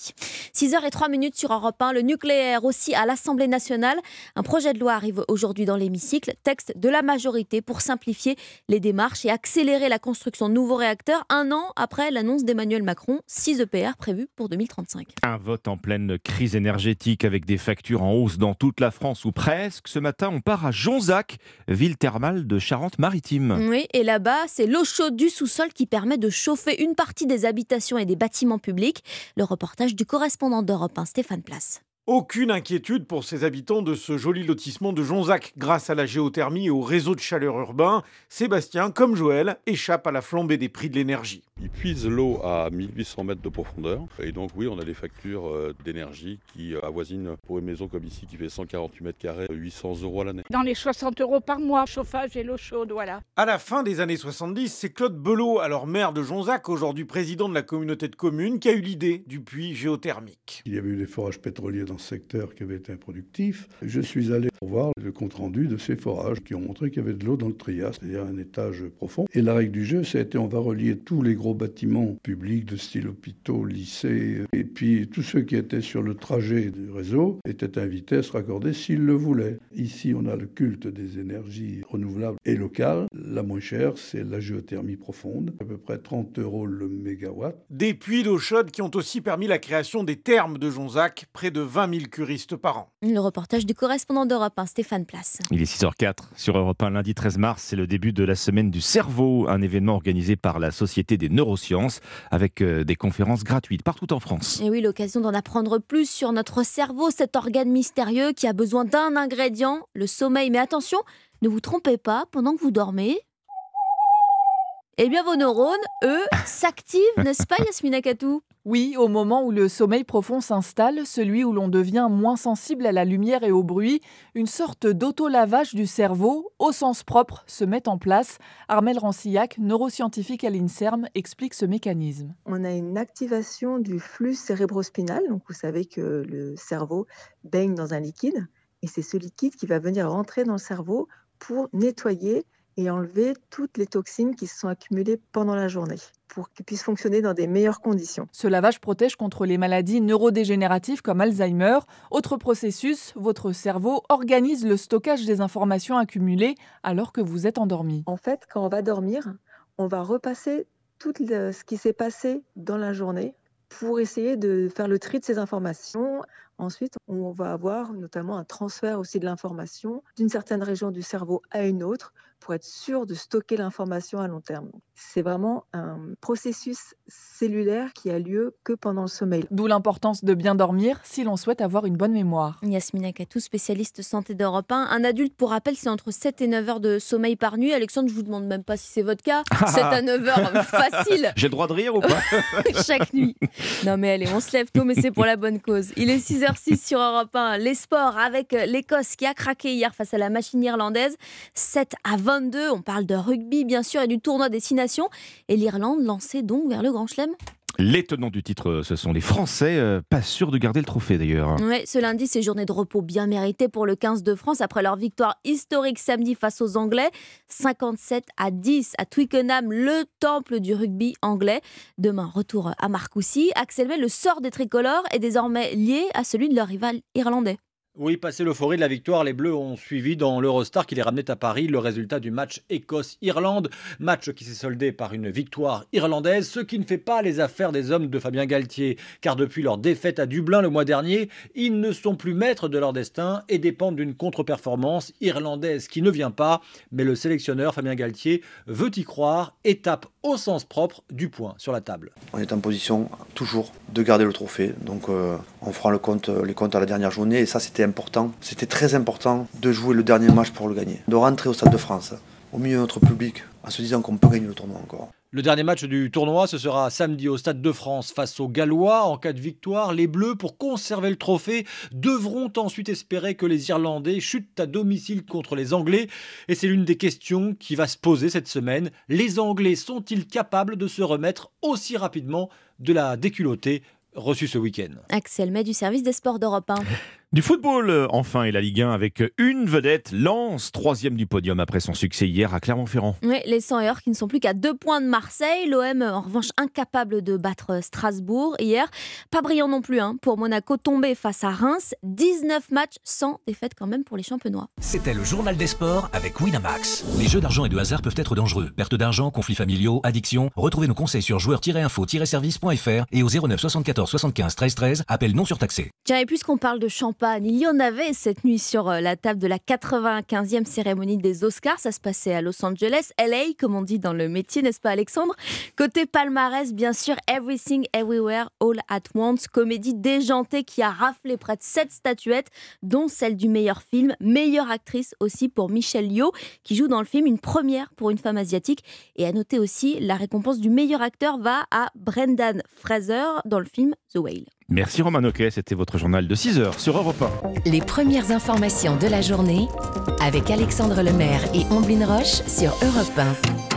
6h03 minutes sur Europe 1. Le nucléaire aussi à l'Assemblée nationale. Un projet de loi arrive aujourd'hui dans l'hémicycle. Texte de la majorité pour simplifier les démarches et accélérer la construction de nouveaux réacteurs un an après l'annonce d'Emmanuel Macron. 6 EPR prévus pour 2035. Un vote en pleine crise crise énergétique avec des factures en hausse dans toute la France ou presque. Ce matin, on part à Jonzac, ville thermale de Charente-Maritime. Oui, et là-bas, c'est l'eau chaude du sous-sol qui permet de chauffer une partie des habitations et des bâtiments publics. Le reportage du correspondant d'Europe 1, Stéphane Place. Aucune inquiétude pour ces habitants de ce joli lotissement de Jonzac. Grâce à la géothermie et au réseau de chaleur urbain, Sébastien, comme Joël, échappe à la flambée des prix de l'énergie. Il puise l'eau à 1800 mètres de profondeur. Et donc oui, on a des factures euh, d'énergie qui euh, avoisinent pour une maison comme ici qui fait 148 mètres carrés 800 euros à l'année. Dans les 60 euros par mois, chauffage et l'eau chaude, voilà. À la fin des années 70, c'est Claude Belot, alors maire de Jonzac, aujourd'hui président de la communauté de communes, qui a eu l'idée du puits géothermique. Il y avait eu des forages pétroliers dans secteur qui avait été improductif. Je suis allé voir le compte-rendu de ces forages qui ont montré qu'il y avait de l'eau dans le Trias, c'est-à-dire un étage profond. Et la règle du jeu, c'était on va relier tous les gros bâtiments publics de style hôpitaux, lycées, et puis tous ceux qui étaient sur le trajet du réseau étaient invités à se raccorder s'ils le voulaient. Ici, on a le culte des énergies renouvelables et locales. La moins chère, c'est la géothermie profonde, à peu près 30 euros le mégawatt. Des puits d'eau chaude qui ont aussi permis la création des thermes de Jonzac, près de 20 000 curistes par an. Le reportage du correspondant d'Europe 1, Stéphane Place. Il est 6h04 sur Europe 1, lundi 13 mars. C'est le début de la semaine du cerveau, un événement organisé par la Société des neurosciences avec euh, des conférences gratuites partout en France. Et oui, l'occasion d'en apprendre plus sur notre cerveau, cet organe mystérieux qui a besoin d'un ingrédient, le sommeil. Mais attention, ne vous trompez pas, pendant que vous dormez, eh bien, vos neurones, eux, s'activent, n'est-ce pas, Yasmina Katou? Oui, au moment où le sommeil profond s'installe, celui où l'on devient moins sensible à la lumière et au bruit, une sorte d'auto-lavage du cerveau, au sens propre, se met en place. Armel Rancillac, neuroscientifique à l'INSERM, explique ce mécanisme. On a une activation du flux cérébrospinal. Donc, vous savez que le cerveau baigne dans un liquide, et c'est ce liquide qui va venir rentrer dans le cerveau pour nettoyer et enlever toutes les toxines qui se sont accumulées pendant la journée pour qu'il puisse fonctionner dans des meilleures conditions. Ce lavage protège contre les maladies neurodégénératives comme Alzheimer. Autre processus, votre cerveau organise le stockage des informations accumulées alors que vous êtes endormi. En fait, quand on va dormir, on va repasser tout ce qui s'est passé dans la journée pour essayer de faire le tri de ces informations. Ensuite, on va avoir notamment un transfert aussi de l'information d'une certaine région du cerveau à une autre pour être sûr de stocker l'information à long terme. C'est vraiment un processus cellulaire qui a lieu que pendant le sommeil. D'où l'importance de bien dormir si l'on souhaite avoir une bonne mémoire. Yasmina Katou, spécialiste santé d'Europe 1. Un adulte, pour rappel, c'est entre 7 et 9 heures de sommeil par nuit. Alexandre, je vous demande même pas si c'est votre cas. 7 à 9 heures, facile. J'ai le droit de rire ou pas? Chaque nuit. Non mais allez, on se lève tôt, mais c'est pour la bonne cause. Il est 6h06 sur Europe 1. Les sports avec l'Écosse qui a craqué hier face à la machine irlandaise. 7 à 22. On parle de rugby, bien sûr, et du tournoi Et l'Irlande lancée donc vers le Grand Chelem les tenants du titre, ce sont les Français, euh, pas sûrs de garder le trophée d'ailleurs. Oui, ce lundi, c'est journée de repos bien méritée pour le 15 de France après leur victoire historique samedi face aux Anglais. 57 à 10 à Twickenham, le temple du rugby anglais. Demain, retour à Marcoussis. Axel May, le sort des tricolores est désormais lié à celui de leur rival irlandais. Oui, passé l'euphorie de la victoire, les Bleus ont suivi dans l'Eurostar qui les ramenait à Paris le résultat du match Écosse-Irlande. Match qui s'est soldé par une victoire irlandaise, ce qui ne fait pas les affaires des hommes de Fabien Galtier, car depuis leur défaite à Dublin le mois dernier, ils ne sont plus maîtres de leur destin et dépendent d'une contre-performance irlandaise qui ne vient pas. Mais le sélectionneur Fabien Galtier veut y croire et tape au sens propre du point sur la table. On est en position toujours de garder le trophée, donc euh, on fera le compte, les comptes à la dernière journée et ça c'était important, c'était très important de jouer le dernier match pour le gagner, de rentrer au Stade de France, au milieu de notre public, en se disant qu'on peut gagner le tournoi encore. Le dernier match du tournoi, ce sera samedi au Stade de France face aux Gallois. En cas de victoire, les Bleus, pour conserver le trophée, devront ensuite espérer que les Irlandais chutent à domicile contre les Anglais. Et c'est l'une des questions qui va se poser cette semaine. Les Anglais sont-ils capables de se remettre aussi rapidement de la déculottée reçue ce week-end Axel May du service des sports d'Europe 1. Du football, euh, enfin, et la Ligue 1 avec une vedette, Lance, troisième du podium après son succès hier à Clermont-Ferrand. Oui, les 100 heures qui ne sont plus qu'à deux points de Marseille. L'OM, en revanche, incapable de battre Strasbourg hier. Pas brillant non plus hein, pour Monaco, tombé face à Reims. 19 matchs sans défaite quand même pour les champenois. C'était le journal des sports avec Winamax. Les jeux d'argent et de hasard peuvent être dangereux. Perte d'argent, conflits familiaux, addiction. Retrouvez nos conseils sur joueurs-info-service.fr et au 09 74 75 13 13. Appel non surtaxé. Tiens, et puisqu'on parle de champagne, il y en avait cette nuit sur euh, la table de la 95e cérémonie des Oscars. Ça se passait à Los Angeles, LA, comme on dit dans le métier, n'est-ce pas, Alexandre? Côté palmarès, bien sûr, Everything Everywhere All at Once, comédie déjantée qui a raflé près de 7 statuettes, dont celle du meilleur film, meilleure actrice aussi pour Michelle Yeoh, qui joue dans le film une première pour une femme asiatique. Et à noter aussi, la récompense du meilleur acteur va à Brendan Fraser dans le film The Whale. Merci Roman Oquet, c'était votre journal de 6h sur Europe 1. Les premières informations de la journée avec Alexandre Lemaire et Omblin Roche sur Europe 1.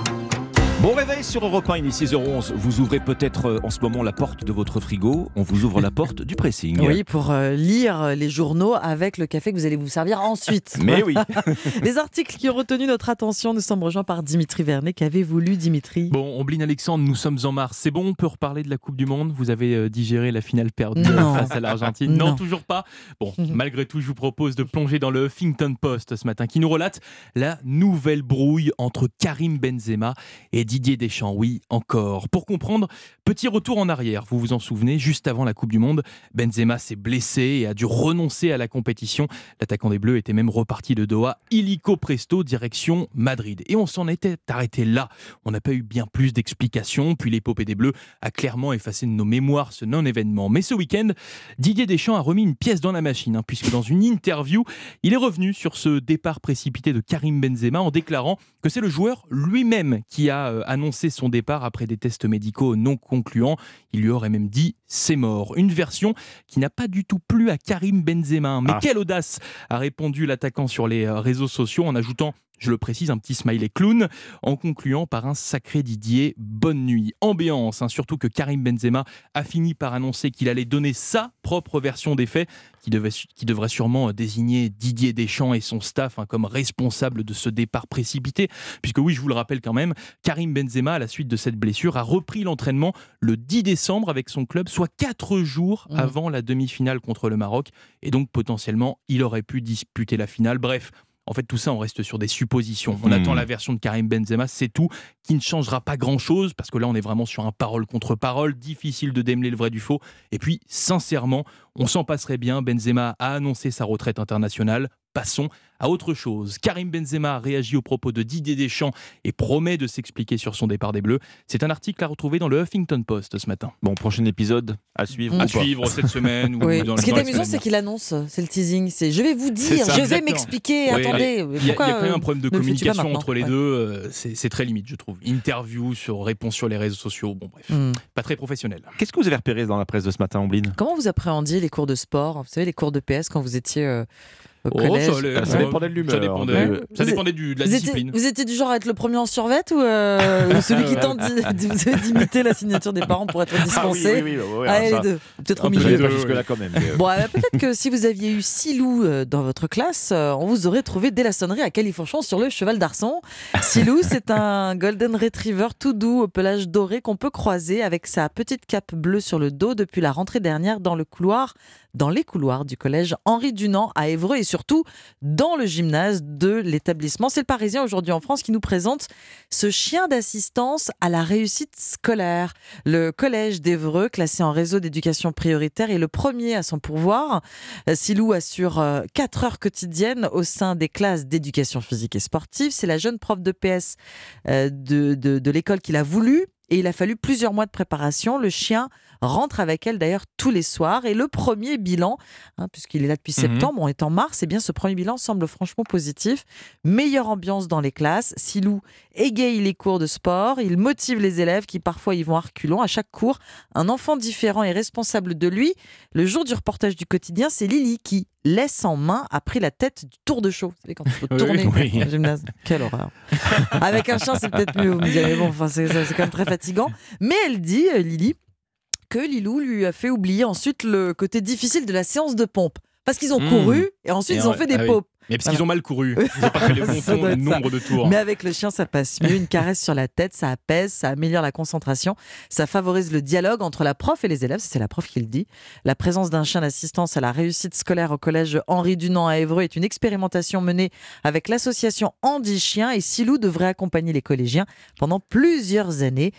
Bon réveil sur Europe 1, il est 6h11. Vous ouvrez peut-être euh, en ce moment la porte de votre frigo. On vous ouvre la porte du pressing. Oui, pour euh, lire les journaux avec le café que vous allez vous servir ensuite. Mais oui. les articles qui ont retenu notre attention, nous sommes rejoints par Dimitri Vernet. Qu'avez-vous lu, Dimitri? Bon, Ombline Alexandre, nous sommes en mars. C'est bon, on peut reparler de la Coupe du Monde? Vous avez euh, digéré la finale perdue face à l'Argentine? Non. toujours pas Bon, malgré tout, je vous propose de plonger dans le Huffington Post ce matin qui nous relate la nouvelle brouille entre Karim Benzema et Didier Deschamps, oui, encore. Pour comprendre, petit retour en arrière, vous vous en souvenez, juste avant la Coupe du Monde, Benzema s'est blessé et a dû renoncer à la compétition. L'attaquant des Bleus était même reparti de Doha, illico presto, direction Madrid. Et on s'en était arrêté là. On n'a pas eu bien plus d'explications, puis l'épopée des Bleus a clairement effacé de nos mémoires ce non-événement. Mais ce week-end, Didier Deschamps a remis une pièce dans la machine, hein, puisque dans une interview, il est revenu sur ce départ précipité de Karim Benzema en déclarant que c'est le joueur lui-même qui a euh, annoncé son départ après des tests médicaux non concluants. Il lui aurait même dit c'est mort. Une version qui n'a pas du tout plu à Karim Benzema. Mais ah. quelle audace a répondu l'attaquant sur les euh, réseaux sociaux en ajoutant je le précise, un petit smiley clown, en concluant par un sacré Didier, bonne nuit. Ambiance, hein, surtout que Karim Benzema a fini par annoncer qu'il allait donner sa propre version des faits, qui, devait, qui devrait sûrement désigner Didier Deschamps et son staff hein, comme responsable de ce départ précipité, puisque oui, je vous le rappelle quand même, Karim Benzema, à la suite de cette blessure, a repris l'entraînement le 10 décembre avec son club, soit 4 jours mmh. avant la demi-finale contre le Maroc, et donc potentiellement, il aurait pu disputer la finale. Bref, en fait, tout ça, on reste sur des suppositions. On attend hmm. la version de Karim Benzema, c'est tout, qui ne changera pas grand-chose, parce que là, on est vraiment sur un parole contre parole, difficile de démêler le vrai du faux. Et puis, sincèrement, on s'en passerait bien. Benzema a annoncé sa retraite internationale. Passons à autre chose. Karim Benzema réagit aux propos de Didier Deschamps et promet de s'expliquer sur son départ des Bleus. C'est un article à retrouver dans le Huffington Post ce matin. Bon, prochain épisode à suivre. À suivre cette semaine. Ou dans Ce qui est amusant, c'est qu'il annonce, c'est le teasing, c'est je vais vous dire, je vais m'expliquer, attendez. Il y, a quand même un problème de communication entre les deux, euh, c'est très limite, je trouve. Interview sur réponse sur les réseaux sociaux, bon bref, hmm. pas très professionnel. Qu'est-ce que vous avez repéré dans la presse de ce matin, Ombline Comment vous appréhendiez les cours de sport? Vous savez, les cours de PS quand vous étiez euh, Oh, ça, dépendait de l'humeur. Ça dépendait, ça dépendait du, de la vous discipline. Étiez, vous étiez du genre à être le premier en survette ou euh, celui qui tente d'imiter la signature des parents pour être ah dispensé? ah, oui, oui, oui, ah, les deux. Peut-être au milieu. Pas jusque là quand même. Bon, peut-être que si vous aviez eu Silou euh, dans votre classe, euh, on vous aurait trouvé dès la sonnerie à Califourchon sur le cheval d'Arson. Silou, c'est un golden retriever tout doux au pelage doré qu'on peut croiser avec sa petite cape bleue sur le dos depuis la rentrée dernière dans le couloir dans les couloirs du collège Henri Dunant à Évreux et surtout dans le gymnase de l'établissement. C'est le Parisien aujourd'hui en France qui nous présente ce chien d'assistance à la réussite scolaire. Le collège d'Évreux, classé en réseau d'éducation prioritaire, est le premier à son pourvoir. Silou assure 4 euh, heures quotidiennes au sein des classes d'éducation physique et sportive. C'est la jeune prof de PS euh, de, de, l'école qu'il a voulu et il a fallu plusieurs mois de préparation. Le chien rentre avec elle d'ailleurs tous les soirs. Et le premier bilan, hein, puisqu'il est là depuis mhm. septembre, on est en mars, et eh bien ce premier bilan semble franchement positif. Meilleure ambiance dans les classes. Silou égaye les cours de sport. Il motive les élèves qui parfois y vont à reculons. À chaque cours, un enfant différent est responsable de lui. Le jour du reportage du quotidien, c'est Lily qui laisse en main a pris la tête du tour de show. Vous savez, quand il faut tourner oui, gymnase. Quelle horreur. Avec un chien, c'est peut-être mieux, vous me direz. Bon, enfin, c'est quand même très fatigant. Mais elle dit, euh, Lily, que Lilou lui a fait oublier ensuite le côté difficile de la séance de pompe. Parce qu'ils ont mmh. couru et ensuite ils ont fait des ah pompes. Mais parce qu'ils ont mal couru. Ils n'ont pas fait les bons nombre de tours. Mais avec le chien, ça passe mieux. Une caresse sur la tête, ça apaise, ça améliore la concentration, ça favorise le dialogue entre la prof et les élèves. C'est la prof qui le dit. La présence d'un chien d'assistance à la réussite scolaire au collège Henri Dunant à Évreux est une expérimentation menée avec l'association Andy Chien et Silou devrait accompagner les collégiens pendant plusieurs années.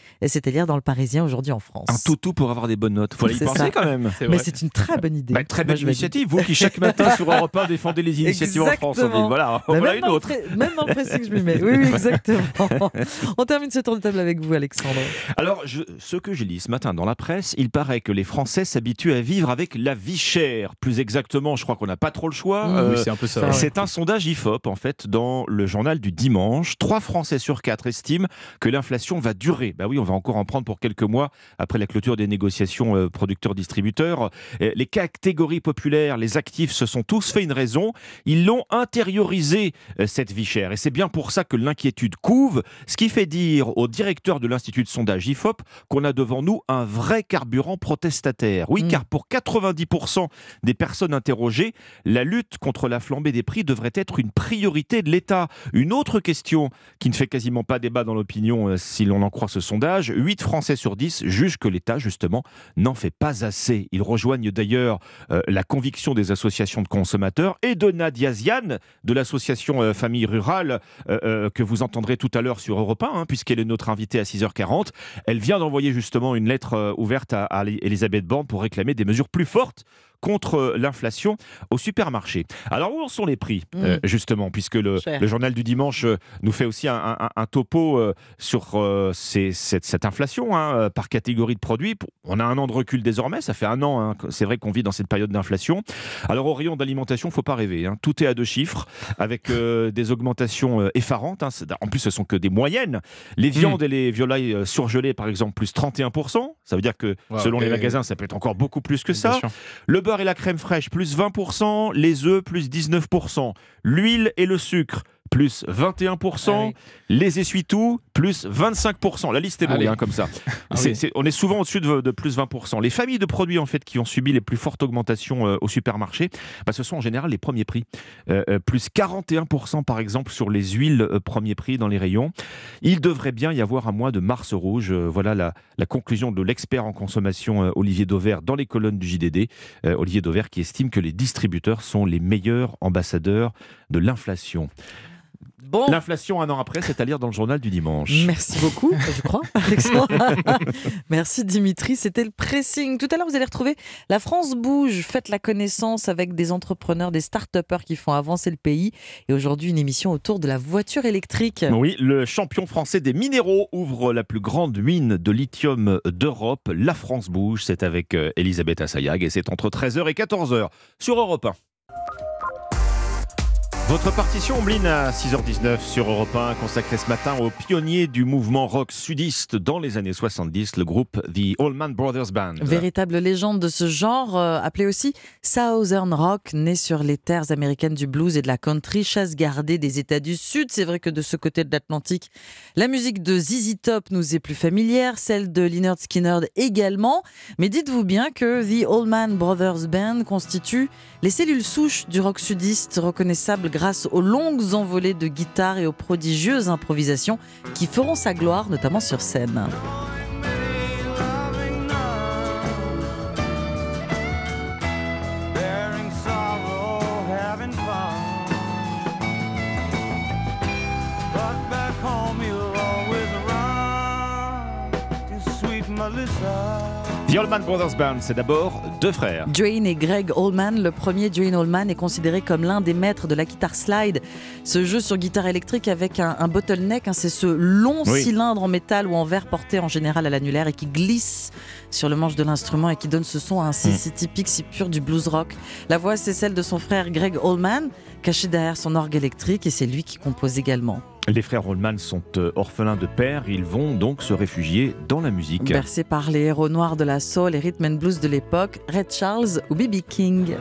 Lire dans le Parisien aujourd'hui en France. Un toutou pour avoir des bonnes notes. Faut y penser quand même. Mais c'est une très bonne idée. Bah, très belle initiative. Vous qui chaque matin sur Europe 1 défendez les initiatives France. Voilà, bah, voilà une autre. Même dans le pressing, je m'y mets. Oui, oui, exactement. On termine ce tour de table avec vous, Alexandre. Alors, je, ce que j'ai lu ce matin dans la presse, il paraît que les Français s'habituent à vivre avec la vie chère. Plus exactement, je crois qu'on n'a pas trop le choix. Mmh. oui, c'est un peu ça. C'est un sondage IFOP, en fait, dans le journal du dimanche. Trois Français sur quatre estiment que l'inflation va durer. Bah oui, on va encore en prendre pour quelques mois après la clôture des négociations euh, producteurs-distributeurs. Les catégories populaires, les actifs, se sont tous fait une raison. Ils l'ont intériorisé, euh, cette vie chère. Et c'est bien pour ça que l'inquiétude couve, ce qui fait dire au directeur de l'Institut de sondage IFOP qu'on a devant nous un vrai carburant protestataire. Oui, mm. car pour 90% des personnes interrogées, la lutte contre la flambée des prix devrait être une priorité de l'État. Une autre question qui ne fait quasiment pas débat dans l'opinion, euh, si l'on en croit ce sondage, 8 Français sur 10 jugent que l'État, justement, n'en fait pas assez. Ils rejoignent d'ailleurs euh, la conviction des associations de consommateurs et de Nadia De l'association euh, Famille Rurale que vous entendrez tout à l'heure sur Europe 1, hein, puisqu'elle est notre invitée à 6h40. Elle vient d'envoyer justement une lettre ouverte à, à Elisabeth Borne pour réclamer des mesures plus fortes contre l'inflation au supermarché. Alors où en sont les prix, mmh. euh, justement, puisque le, journal du dimanche euh, nous fait aussi un, topo euh, sur cette, inflation hein, par catégorie de produits. On a un an de recul désormais, ça fait un an, hein, c'est vrai qu'on vit dans cette période d'inflation. Alors au rayon d'alimentation, il ne faut pas rêver, hein. tout est à deux chiffres, avec des augmentations effarantes. En plus, ce sont que des moyennes. Les viandes mmh. et les volailles surgelées, par exemple, plus 31%. Ça veut dire que selon les magasins, ça peut être encore beaucoup plus que ça. Le et la crème fraîche, plus 20%, les œufs, plus 19%, l'huile et le sucre, plus 21%, ah les essuie-tout, plus 25%. La liste est longue, hein, comme ça. Ah on est souvent au-dessus de, plus 20%. Les familles de produits en fait qui ont subi les plus fortes augmentations euh, au supermarché, bah, ce sont en général les premiers prix. Euh, euh, plus 41% par exemple sur les huiles premiers prix dans les rayons. Il devrait bien y avoir un mois de mars rouge. voilà la, la, conclusion de l'expert en consommation Olivier Dauvert dans les colonnes du JDD. Olivier Dauvert qui estime que les distributeurs sont les meilleurs ambassadeurs de l'inflation. L'inflation un an après, c'est à lire dans le journal du dimanche. Merci beaucoup, je crois, Merci Dimitri, c'était le pressing. Tout à l'heure, vous allez retrouver La France bouge. Faites la connaissance avec des entrepreneurs, des start-upers qui font avancer le pays. Et aujourd'hui, une émission autour de la voiture électrique. Oui, le champion français des minéraux ouvre la plus grande mine de lithium d'Europe. La France bouge. C'est avec euh, Elisabeth Assayag et c'est entre 13h et 14h sur Europe 1. Votre partition, Ombline, à 6h19 sur Europe 1, consacrée ce matin aux pionniers du mouvement rock sudiste dans les années 70, le groupe The Allman Brothers Band. Véritable légende de ce genre, euh, appelé aussi Southern Rock, né sur les terres américaines du blues et de la country, chasse gardée des États du Sud. C'est vrai que de ce côté de l'Atlantique, la musique de ZZ Top nous est plus familière, celle de Lynyrd Skynyrd également. Mais dites-vous bien que The Allman Brothers Band constitue les cellules souches du rock sudiste reconnaissables grâce aux longues envolées de guitare et aux prodigieuses improvisations qui feront sa gloire, notamment sur scène. The Allman Brothers Band, c'est d'abord deux frères. Dwayne et Greg Allman. Le premier, Dwayne Allman, est considéré comme l'un des maîtres de la guitare slide. Ce jeu sur guitare électrique avec un, bottleneck, hein, c'est ce long cylindre en métal ou en verre porté en général à l'annulaire et qui glisse sur le manche de l'instrument et qui donne ce son ainsi mm. si typique, si pur du blues rock. La voix, c'est celle de son frère Greg Allman, caché derrière son orgue électrique et c'est lui qui compose également. Les frères Rollman sont euh, orphelins de père, ils vont donc se réfugier dans la musique. Bercés par les héros noirs de la soul et rhythm and blues de l'époque, Red Charles ou B.B. King.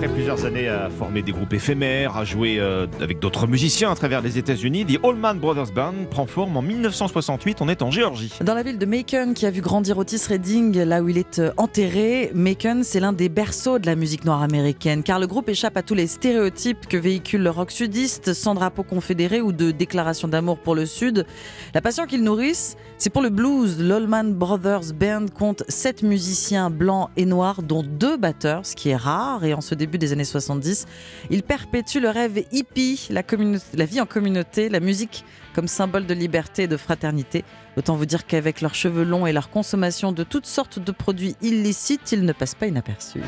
Après plusieurs années à former des groupes éphémères, à jouer euh, avec d'autres musiciens à travers les États-Unis, The Allman Brothers Band prend forme en 1968. On est en Géorgie. Dans la ville de Macon, qui a vu grandir Otis Redding, là où il est euh, enterré, Macon, c'est l'un des berceaux de la musique noire américaine, car le groupe échappe à tous les stéréotypes que véhicule le rock sudiste, sans drapeau confédéré ou de déclaration d'amour pour le Sud. La passion qu'ils nourrissent, c'est pour le blues. L'Allman Brothers Band compte sept musiciens blancs et noirs, dont deux batteurs, ce qui est rare. Et en ce début des années 70, ils perpétuent le rêve hippie, la, la vie en communauté, la musique comme symbole de liberté et de fraternité. Autant vous dire qu'avec leurs cheveux longs et leur consommation de toutes sortes de produits illicites, ils ne passent pas inaperçus.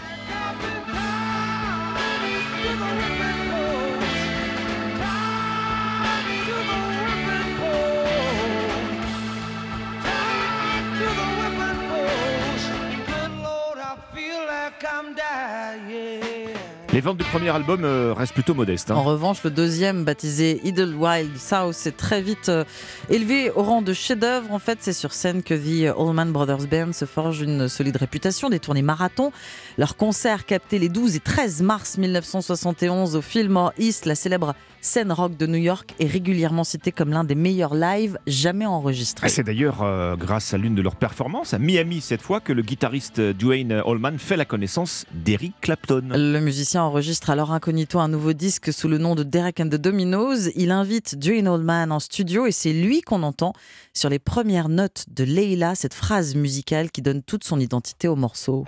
Les ventes du premier album euh, restent plutôt modestes. hein. En revanche, le deuxième, baptisé Idlewild South, s'est très vite euh, élevé au rang de chef-d'œuvre. En fait, c'est sur scène que The Allman Brothers Band se forge une solide réputation, des tournées marathon. Leur concert capté les 12 et 13 mars 1971 au Fillmore East, la célèbre scène rock de New York, est régulièrement citée comme l'un des meilleurs lives jamais enregistrés. C'est d'ailleurs euh, grâce à l'une de leurs performances, à Miami cette fois, que le guitariste Dwayne Allman fait la connaissance d'Eric Clapton. Le musicien enregistre alors incognito un nouveau disque sous le nom de Derek and the Dominos. Il invite Dwayne Allman en studio et c'est lui qu'on entend sur les premières notes de Leila, cette phrase musicale qui donne toute son identité au morceau.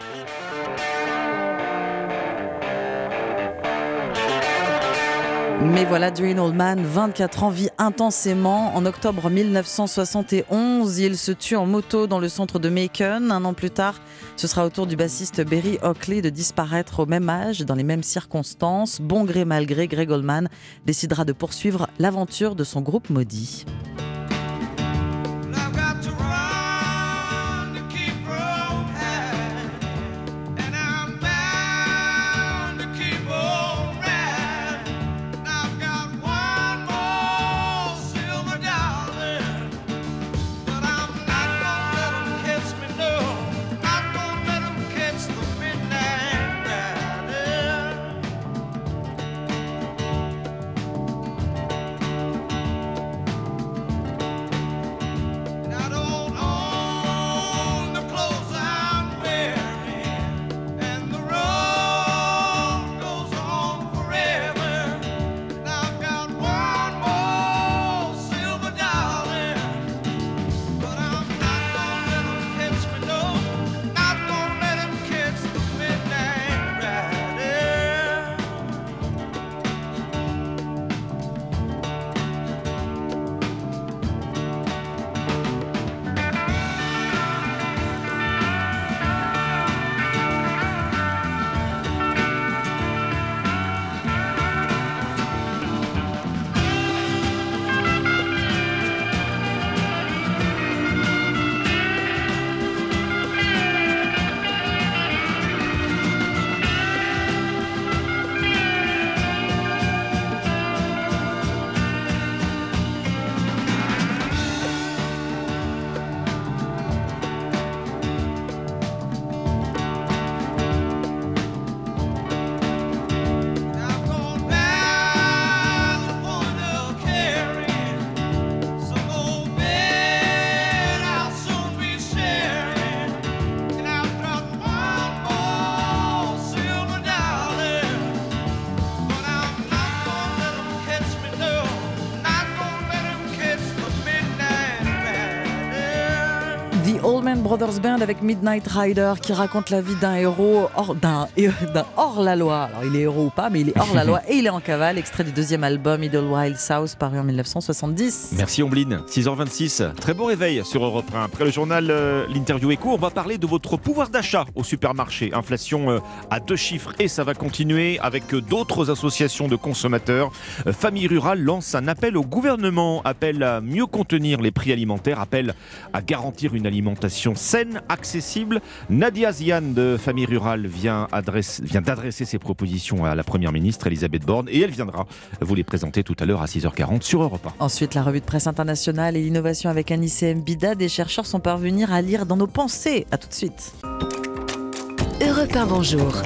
Mais voilà, Dwayne Allman, 24 ans, vit intensément. En octobre 1971, il se tue en moto dans le centre de Macon. Un an plus tard, ce sera au tour du bassiste Berry Oakley de disparaître au même âge, dans les mêmes circonstances. Bon gré mal gré, Greg Allman décidera de poursuivre l'aventure de son groupe maudit. Brothers Band avec Midnight Rider qui raconte la vie d'un héros hors, d'un, d'un hors-la-loi. Alors il est héros ou pas, mais il est hors-la-loi et il est en cavale. Extrait du deuxième album Idlewild South paru en 1970. Merci Ombline, 6h26. Très beau réveil sur Europe 1. Après le journal, euh, l'interview écho, on va parler de votre pouvoir d'achat au supermarché. Inflation euh, à deux chiffres et ça va continuer avec euh, d'autres associations de consommateurs. Euh, Famille Rurale lance un appel au gouvernement, appel à mieux contenir les prix alimentaires, appel à garantir une alimentation saine, accessible. Nadia Zian de Famille Rurale vient, adresse- vient d'adresser ses propositions à la Première ministre Elisabeth Borne et elle viendra vous les présenter tout à l'heure à 6h40 sur Europe 1. Ensuite, la revue de presse internationale et l'innovation avec Anissé Mbida. Des chercheurs sont parvenus à lire dans nos pensées. À tout de suite. Europe 1, bonjour.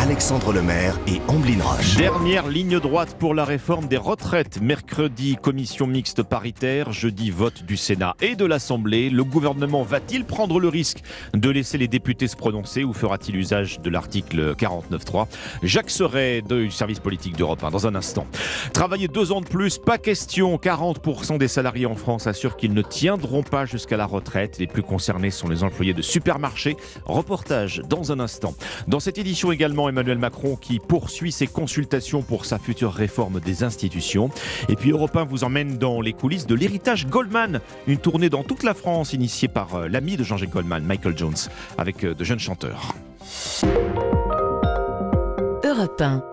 Alexandre Lemaire et Amblin Roche. Dernière ligne droite pour la réforme des retraites. Mercredi, commission mixte paritaire. Jeudi, vote du Sénat et de l'Assemblée. Le gouvernement va-t-il prendre le risque de laisser les députés se prononcer ou fera-t-il usage de l'article 49.3 Jacques Serret du service politique d'Europe 1 dans un instant. Travailler deux ans de plus, pas question. 40% des salariés en France assurent qu'ils ne tiendront pas jusqu'à la retraite. Les plus concernés sont les employés de supermarchés. Reportage dans un instant. Dans cette édition également, Emmanuel Macron qui poursuit ses consultations pour sa future réforme des institutions. Et puis Europe 1 vous emmène dans les coulisses de l'héritage Goldman, une tournée dans toute la France initiée par euh, l'ami de Jean-Jacques Goldman, Michael Jones, avec euh, de jeunes chanteurs. Europe 1.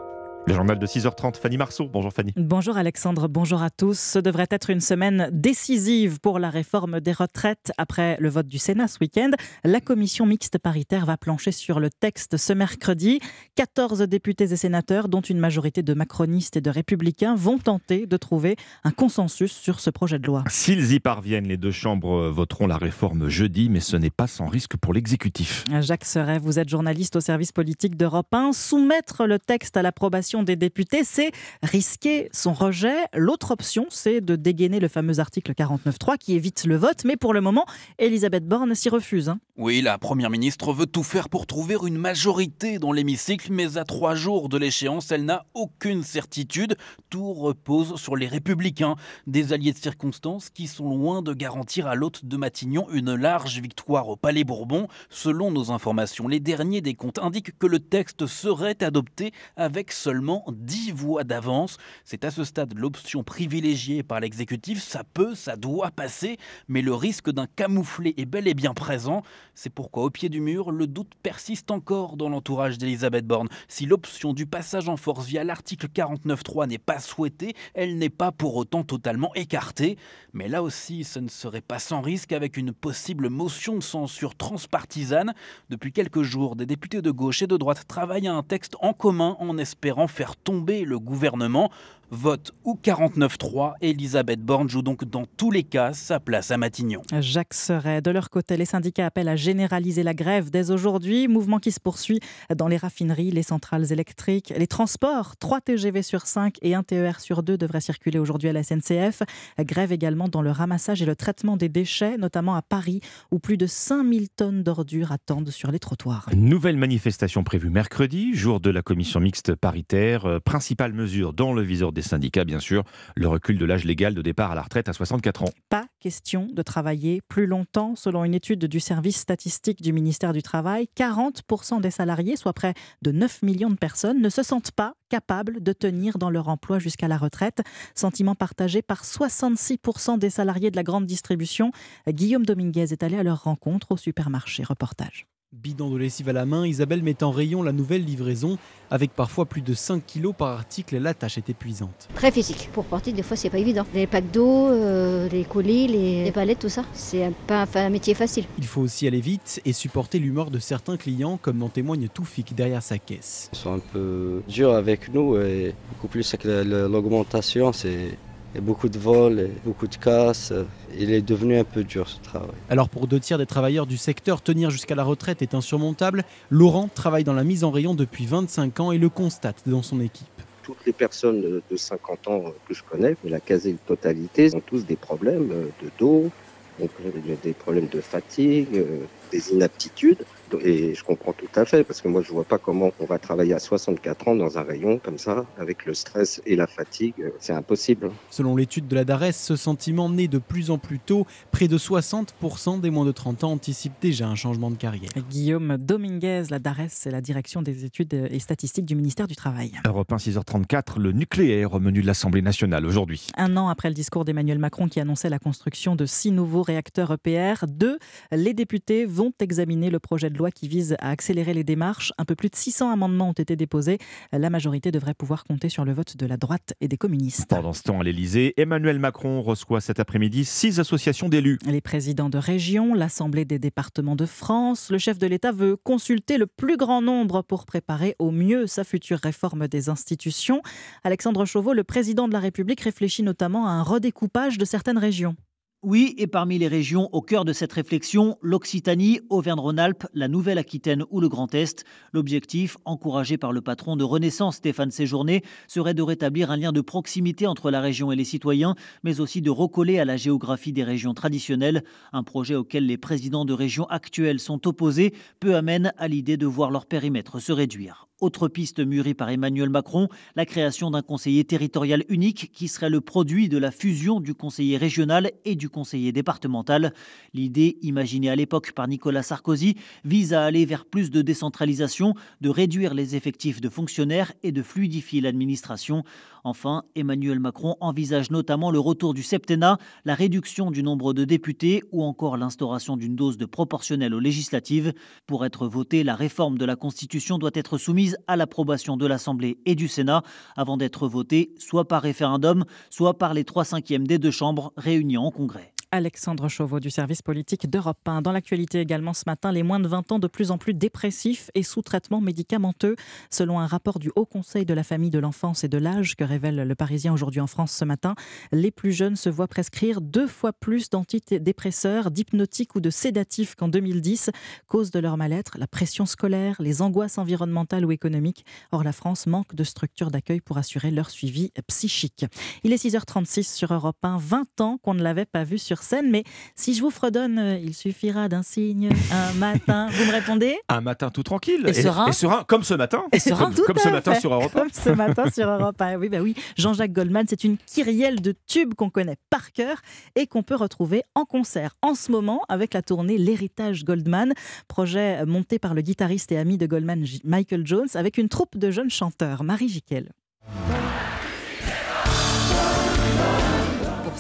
Le journal de 6h30, Fanny Marceau. Bonjour Fanny. Bonjour Alexandre, bonjour à tous. Ce devrait être une semaine décisive pour la réforme des retraites. Après le vote du Sénat ce week-end, la commission mixte paritaire va plancher sur le texte ce mercredi. 14 députés et sénateurs, dont une majorité de macronistes et de républicains, vont tenter de trouver un consensus sur ce projet de loi. S'ils y parviennent, les deux chambres voteront la réforme jeudi, mais ce n'est pas sans risque pour l'exécutif. Jacques Serret, vous êtes journaliste au service politique d'Europe 1. Soumettre le texte à l'approbation des députés, c'est risquer son rejet. L'autre option, c'est de dégainer le fameux article 49.3 qui évite le vote. Mais pour le moment, Elisabeth Borne s'y refuse. Hein. Oui, la Première ministre veut tout faire pour trouver une majorité dans l'hémicycle, mais à trois jours de l'échéance, elle n'a aucune certitude. Tout repose sur les républicains, des alliés de circonstance qui sont loin de garantir à l'hôte de Matignon une large victoire au Palais Bourbon. Selon nos informations, les derniers des comptes indiquent que le texte serait adopté avec seulement 10 voix d'avance. C'est à ce stade l'option privilégiée par l'exécutif. Ça peut, ça doit passer, mais le risque d'un camouflet est bel et bien présent. C'est pourquoi, au pied du mur, le doute persiste encore dans l'entourage d'Elisabeth Borne. Si l'option du passage en force via l'article 49.3 n'est pas souhaitée, elle n'est pas pour autant totalement écartée. Mais là aussi, ce ne serait pas sans risque avec une possible motion de censure transpartisane. Depuis quelques jours, des députés de gauche et de droite travaillent à un texte en commun en espérant faire tomber le gouvernement. Vote ou 49-3, Elisabeth Borne joue donc dans tous les cas sa place à Matignon. Jacques Serret, de leur côté, les syndicats appellent à généraliser la grève dès aujourd'hui, mouvement qui se poursuit dans les raffineries, les centrales électriques, les transports. 3 TGV sur 5 et 1 TER sur 2 devraient circuler aujourd'hui à la SNCF. Grève également dans le ramassage et le traitement des déchets, notamment à Paris, où plus de 5000 tonnes d'ordures attendent sur les trottoirs. Nouvelle manifestation prévue mercredi, jour de la commission mixte paritaire. Euh, principale mesure dans le viseur des syndicats, bien sûr, le recul de l'âge légal de départ à la retraite à 64 ans. Pas question de travailler plus longtemps. Selon une étude du service statistique du ministère du Travail, 40% des salariés, soit près de 9 millions de personnes, ne se sentent pas capables de tenir dans leur emploi jusqu'à la retraite. Sentiment partagé par 66% des salariés de la grande distribution. Guillaume Dominguez est allé à leur rencontre au supermarché. Reportage. Bidon de lessive à la main, Isabelle met en rayon la nouvelle livraison. Avec parfois plus de 5 kilos par article, la tâche est épuisante. Très physique. Pour porter, des fois, c'est pas évident. Les packs d'eau, euh, les colis, les, palettes, tout ça, c'est pas un, métier facile. Il faut aussi aller vite et supporter l'humeur de certains clients, comme en témoigne Toufik derrière sa caisse. Ils sont un peu durs avec nous et beaucoup plus avec l'augmentation, c'est il y a beaucoup de vols, et beaucoup de casses. Il est devenu un peu dur ce travail. Alors pour deux tiers des travailleurs du secteur, tenir jusqu'à la retraite est insurmontable. Laurent travaille dans la mise en rayon depuis 25 ans et le constate dans son équipe. Toutes les personnes de 50 ans que je connais, la quasi-totalité, ont tous des problèmes de dos, des problèmes de fatigue, des inaptitudes. Et je comprends tout à fait, parce que moi, je vois pas comment on va travailler à 64 ans dans un rayon comme ça, avec le stress et la fatigue. C'est impossible. Selon l'étude de la DARES, ce sentiment naît de plus en plus tôt. Près de 60% des moins de 30 ans anticipent déjà un changement de carrière. Guillaume Dominguez, la DARES, c'est la direction des études et statistiques du ministère du Travail. Europe 1, 6h34, le nucléaire au menu de l'Assemblée nationale aujourd'hui. Un an après le discours d'Emmanuel Macron qui annonçait la construction de six nouveaux réacteurs EPR, deux, les députés vont examiner le projet de loi qui vise à accélérer les démarches. Un peu plus de 600 amendements ont été déposés. La majorité devrait pouvoir compter sur le vote de la droite et des communistes. Pendant ce temps, à l'Elysée, Emmanuel Macron reçoit cet après-midi six associations d'élus. Les présidents de région, l'Assemblée des départements de France. Le chef de l'État veut consulter le plus grand nombre pour préparer au mieux sa future réforme des institutions. Alexandre Chauveau, le président de la République, réfléchit notamment à un redécoupage de certaines régions. Oui, et parmi les régions au cœur de cette réflexion, l'Occitanie, Auvergne-Rhône-Alpes, la Nouvelle-Aquitaine ou le Grand Est. L'objectif, encouragé par le patron de Renaissance Stéphane Séjourné, serait de rétablir un lien de proximité entre la région et les citoyens, mais aussi de recoller à la géographie des régions traditionnelles, un projet auquel les présidents de régions actuelles sont opposés, peu amène à l'idée de voir leur périmètre se réduire. Autre piste mûrie par Emmanuel Macron, la création d'un conseiller territorial unique qui serait le produit de la fusion du conseiller régional et du conseiller départemental. L'idée, imaginée à l'époque par Nicolas Sarkozy, vise à aller vers plus de décentralisation, de réduire les effectifs de fonctionnaires et de fluidifier l'administration. Enfin, Emmanuel Macron envisage notamment le retour du septennat, la réduction du nombre de députés ou encore l'instauration d'une dose de proportionnelle aux législatives. Pour être votée, la réforme de la Constitution doit être soumise à l'approbation de l'Assemblée et du Sénat avant d'être votée soit par référendum, soit par les trois cinquièmes des deux chambres réunies en Congrès. Alexandre Chauveau du service politique d'Europe 1. Dans l'actualité également ce matin, les moins de 20 ans de plus en plus dépressifs et sous traitement médicamenteux. Selon un rapport du Haut Conseil de la famille, de l'enfance et de l'âge que révèle le Parisien aujourd'hui en France ce matin, les plus jeunes se voient prescrire deux fois plus d'antidépresseurs, d'hypnotiques ou de sédatifs qu'en 2010. Cause de leur mal-être, la pression scolaire, les angoisses environnementales ou économiques. Or, la France manque de structures d'accueil pour assurer leur suivi psychique. Il est 6h36 sur Europe 1, 20 ans qu'on ne l'avait pas vu sur scène, mais si je vous fredonne, euh, il suffira d'un signe un matin. Vous me répondez? Un matin tout tranquille. Et serein. Et serein, comme ce matin. Et serein, comme, tout comme à ce matin sur Europe 1. Comme ce matin sur Europe 1. Oui, bah oui. Jean-Jacques Goldman, c'est une kyrielle de tubes qu'on connaît par cœur et qu'on peut retrouver en concert en ce moment avec la tournée L'Héritage Goldman, projet monté par le guitariste et ami de Goldman, Michael Jones, avec une troupe de jeunes chanteurs. Marie Jiquel.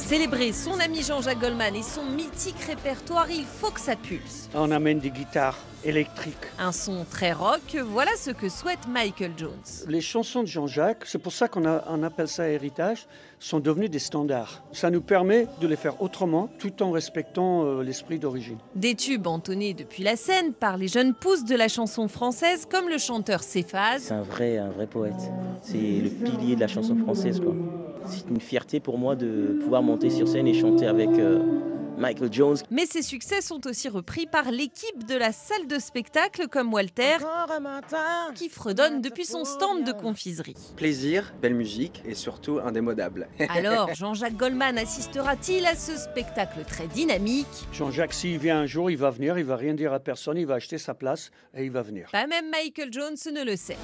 Célébrer son ami Jean-Jacques Goldman et son mythique répertoire, il faut que ça pulse. On amène des guitares Un son très rock, voilà ce que souhaite Michael Jones. Les chansons de Jean-Jacques, c'est pour ça qu'on on appelle ça héritage, sont devenues des standards. Ça nous permet de les faire autrement tout en respectant euh, l'esprit d'origine. Des tubes entonnés depuis la scène par les jeunes pousses de la chanson française comme le chanteur Céphase. C'est un vrai, un vrai poète. C'est le pilier de la chanson française. quoi. C'est une fierté pour moi de pouvoir monter sur scène et chanter avec euh, Michael Jones. Mais ses succès sont aussi repris par l'équipe de la salle de spectacle comme Walter, qui fredonne depuis son stand de confiserie. Plaisir, belle musique et surtout indémodable. Alors, Jean-Jacques Goldman assistera-t-il à ce spectacle très dynamique? Jean-Jacques, s'il vient un jour, il va venir, il va rien dire à personne, il va acheter sa place et il va venir. Pas même Michael Jones ne le sait.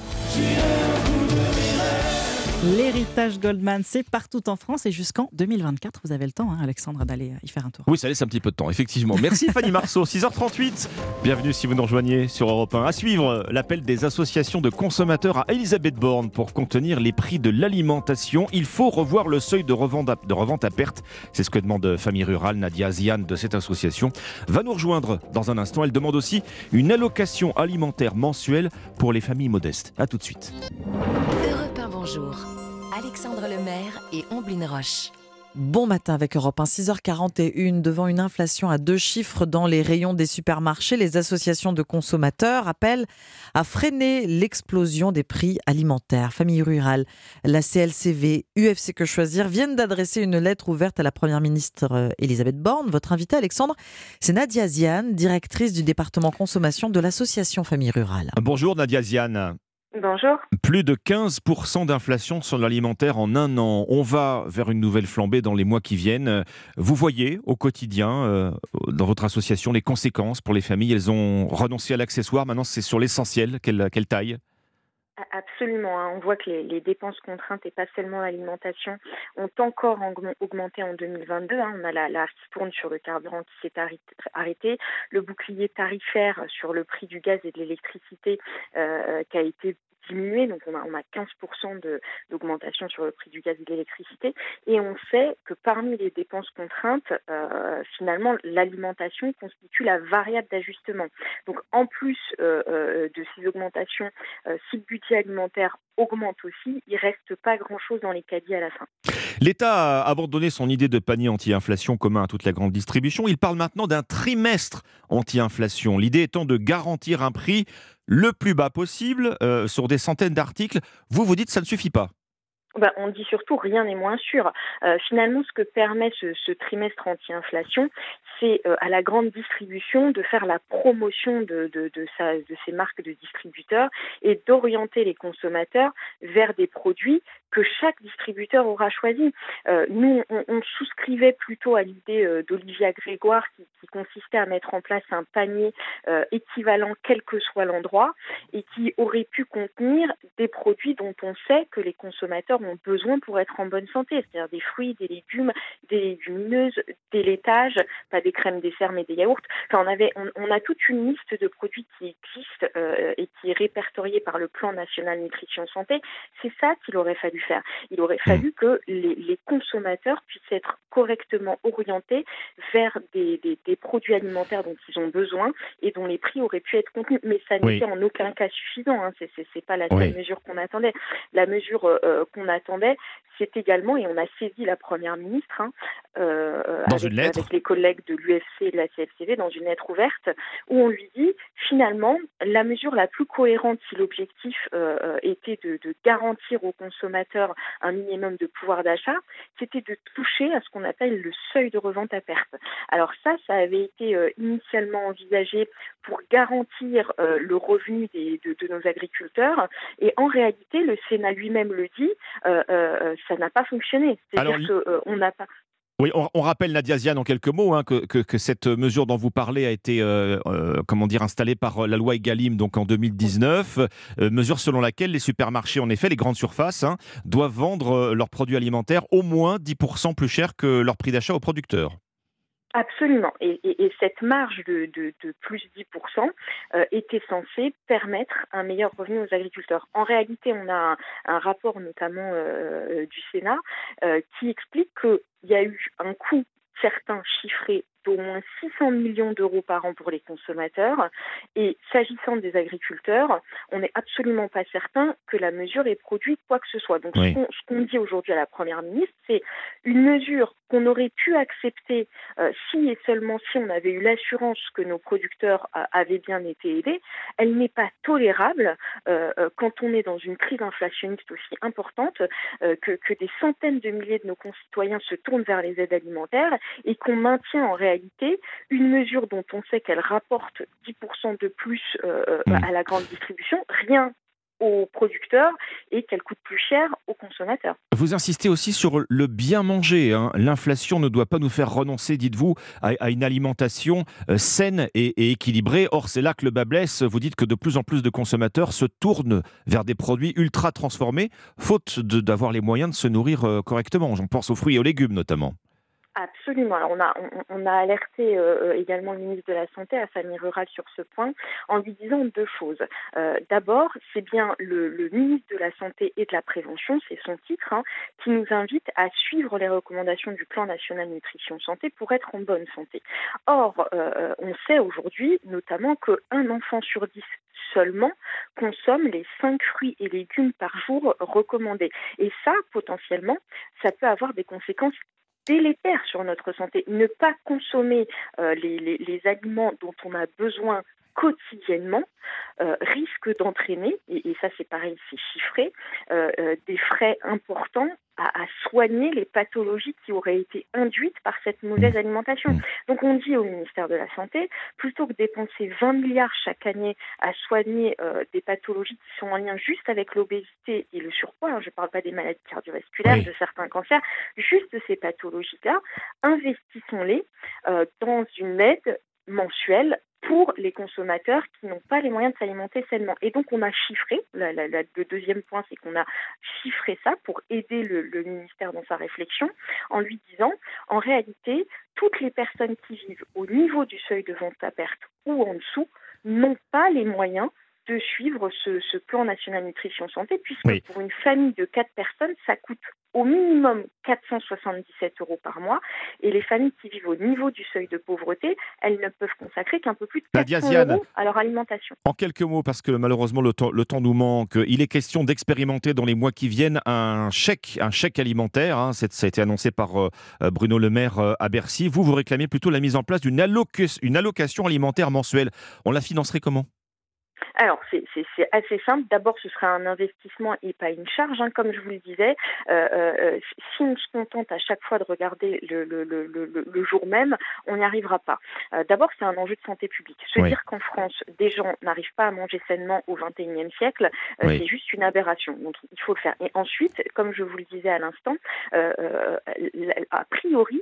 L'héritage Goldman, c'est partout en France et jusqu'en 2024. Vous avez le temps, hein, Alexandre, d'aller y faire un tour. Oui, ça laisse un petit peu de temps, effectivement. Merci Fanny Marceau, 6h38. Bienvenue si vous nous rejoignez sur Europe 1. À suivre, l'appel des associations de consommateurs à Elisabeth Borne pour contenir les prix de l'alimentation. Il faut revoir le seuil de revente à, de revente à perte. C'est ce que demande Famille Rurale. Nadia Zian de cette association va nous rejoindre dans un instant. Elle demande aussi une allocation alimentaire mensuelle pour les familles modestes. A tout de suite. Europe 1, bonjour. Alexandre Lemaire et Omblin Roche. Bon matin avec Europe 1, 6h41. Devant une inflation à deux chiffres dans les rayons des supermarchés, les associations de consommateurs appellent à freiner l'explosion des prix alimentaires. Famille rurale, la CLCV, UFC Que Choisir viennent d'adresser une lettre ouverte à la Première ministre euh, Elisabeth Borne. Votre invité, Alexandre, c'est Nadia Zian, directrice du département consommation de l'association Famille rurale. Bonjour Nadia Zian. Bonjour. Plus de 15% d'inflation sur l'alimentaire en un an. On va vers une nouvelle flambée dans les mois qui viennent. Vous voyez au quotidien, euh, dans votre association, les conséquences pour les familles. Elles ont renoncé à l'accessoire. Maintenant, c'est sur l'essentiel qu'elles qu'elles taillent. Absolument. hein. On voit que les, dépenses contraintes et pas seulement l'alimentation ont encore augmenté en 2022. hein. On a la, la tourne sur le carburant qui s'est arrêté, arrêté, le bouclier tarifaire sur le prix du gaz et de l'électricité euh, qui a été diminué, donc on a, on a 15% de- d'augmentation sur le prix du gaz et de l'électricité, et on sait que parmi les dépenses contraintes, euh, finalement, l'alimentation constitue la variable d'ajustement. Donc en plus euh, euh, de ces augmentations, si le budget alimentaire augmente aussi, il reste pas grand-chose dans les caddies à la fin. L'État a abandonné son idée de panier anti-inflation commun à toute la grande distribution. Il parle maintenant d'un trimestre anti-inflation. L'idée étant de garantir un prix le plus bas possible euh, sur des centaines d'articles. Vous vous dites ça ne suffit pas. Ben, on dit surtout rien n'est moins sûr. Euh, finalement, ce que permet ce, trimestre anti-inflation, c'est euh, à la grande distribution de faire la promotion de, de, ces marques de distributeurs et d'orienter les consommateurs vers des produits que chaque distributeur aura choisi. Euh, nous, on, souscrivait plutôt à l'idée d'Olivia Grégoire qui, qui, consistait à mettre en place un panier équivalent quel que soit l'endroit et qui aurait pu contenir des produits dont on sait que les consommateurs ont besoin pour être en bonne santé, c'est-à-dire des fruits, des légumes, des légumineuses, des laitages, pas des crèmes dessert mais des yaourts. Enfin, on avait, on, on a toute une liste de produits qui existent euh, et qui est répertoriée par le plan national nutrition santé. C'est ça qu'il aurait fallu faire. Il aurait fallu que les, les consommateurs puissent être correctement orientés vers des, des, des, produits alimentaires dont ils ont besoin et dont les prix auraient pu être contenus. Mais ça n'était oui. en aucun cas suffisant. Hein. C'est pas la seule oui. mesure qu'on attendait. La mesure euh, qu'on attendait, c'est également, et on a saisi la première ministre hein, euh, avec, avec, les collègues de l'UFC et de la CFCV dans une lettre ouverte, où on lui dit finalement la mesure la plus cohérente si l'objectif euh, était de, de, garantir aux consommateurs un minimum de pouvoir d'achat, c'était de toucher à ce qu'on appelle le seuil de revente à perte. Alors ça, ça avait été euh, initialement envisagé pour garantir euh, le revenu des, de, de, nos agriculteurs, et en réalité, le Sénat lui-même le dit, euh, ça n'a pas fonctionné. C'est-à-dire qu'on n'a pas. Oui, on, on, rappelle Nadia Ziane en quelques mots hein, que, que, que, cette mesure dont vous parlez a été euh, euh, comment dire installée par la loi Egalim donc en 2019, euh, mesure selon laquelle les supermarchés, en effet, les grandes surfaces, hein, doivent vendre leurs produits alimentaires au moins 10% plus cher que leur prix d'achat aux producteurs. Absolument. Et, et, et, cette marge de, de, de plus 10% euh, était censée permettre un meilleur revenu aux agriculteurs. En réalité, on a un, rapport notamment euh, du Sénat euh, qui explique qu'il y a eu un coût certain chiffré d'au moins 600 millions d'euros par an pour les consommateurs. Et s'agissant des agriculteurs, on n'est absolument pas certain que la mesure ait produit quoi que ce soit. Donc oui. ce qu'on qu dit aujourd'hui à la Première ministre, c'est une mesure qu'on aurait pu accepter euh, si et seulement si on avait eu l'assurance que nos producteurs euh, avaient bien été aidés. Elle n'est pas tolérable euh, quand on est dans une crise inflationniste aussi importante que, que des centaines de milliers de nos concitoyens se tournent vers les aides alimentaires et qu'on maintient en réalité réalité une mesure dont on sait qu'elle rapporte 10% de plus euh, mmh. à la grande distribution, rien aux producteurs et qu'elle coûte plus cher aux consommateurs. Vous insistez aussi sur le bien manger. Hein. L'inflation ne doit pas nous faire renoncer, dites-vous, à, à, une alimentation euh, saine et, et, équilibrée. Or, c'est là que le bas blesse. Vous dites que de plus en plus de consommateurs se tournent vers des produits ultra transformés, faute d'avoir les moyens de se nourrir euh, correctement. J'en pense aux fruits et aux légumes notamment. Absolument. Alors on a on, a alerté euh, également le ministre de la Santé à famille rurale sur ce point en lui disant deux choses. Euh, D'abord, c'est bien le, le, ministre de la Santé et de la Prévention, c'est son titre, hein, qui nous invite à suivre les recommandations du plan national nutrition santé pour être en bonne santé. Or, euh, on sait aujourd'hui notamment qu'un enfant sur dix seulement consomme les cinq fruits et légumes par jour recommandés. Et ça, potentiellement, ça peut avoir des conséquences délétère sur notre santé. Ne pas consommer euh, les, aliments dont on a besoin quotidiennement euh, risque d'entraîner, et, et, ça c'est pareil, c'est chiffré, euh, euh, des frais importants à, à, soigner les pathologies qui auraient été induites par cette mauvaise alimentation. Donc on dit au ministère de la Santé, plutôt que dépenser 20 milliards chaque année à soigner des pathologies qui sont en lien juste avec l'obésité et le surpoids, hein, je ne parle pas des maladies cardiovasculaires, oui. de certains cancers, juste ces pathologies-là, investissons-les dans une aide mensuelle pour les consommateurs qui n'ont pas les moyens de s'alimenter sainement. Et donc on a chiffré, la, la, la, le deuxième point c'est qu'on a chiffré ça pour aider le, le, ministère dans sa réflexion en lui disant en réalité toutes les personnes qui vivent au niveau du seuil de vente à perte ou en dessous n'ont pas les moyens de suivre ce, ce, plan national nutrition santé, puisque oui. pour une famille de quatre personnes, ça coûte au minimum 477 euros par mois, et les familles qui vivent au niveau du seuil de pauvreté, elles ne peuvent consacrer qu'un peu plus de 400 euros à leur alimentation. En quelques mots, parce que malheureusement le temps, le temps nous manque, il est question d'expérimenter dans les mois qui viennent un chèque, un chèque alimentaire. Hein, ça a été annoncé par euh, Bruno Le Maire euh, à Bercy. Vous, vous réclamez plutôt la mise en place d'une alloc allocation alimentaire mensuelle. On la financerait comment? Alors, c'est assez simple. D'abord, ce sera un investissement et pas une charge. Hein. Comme je vous le disais, euh, euh, si on se contente à chaque fois de regarder le, le, le, le jour même, on n'y arrivera pas. Euh, D'abord, c'est un enjeu de santé publique. Se dire qu'en France, des gens n'arrivent pas à manger sainement au XXIe siècle, euh, c'est juste une aberration. Donc, il faut le faire. Et ensuite, comme je vous le disais à l'instant, euh, euh a priori,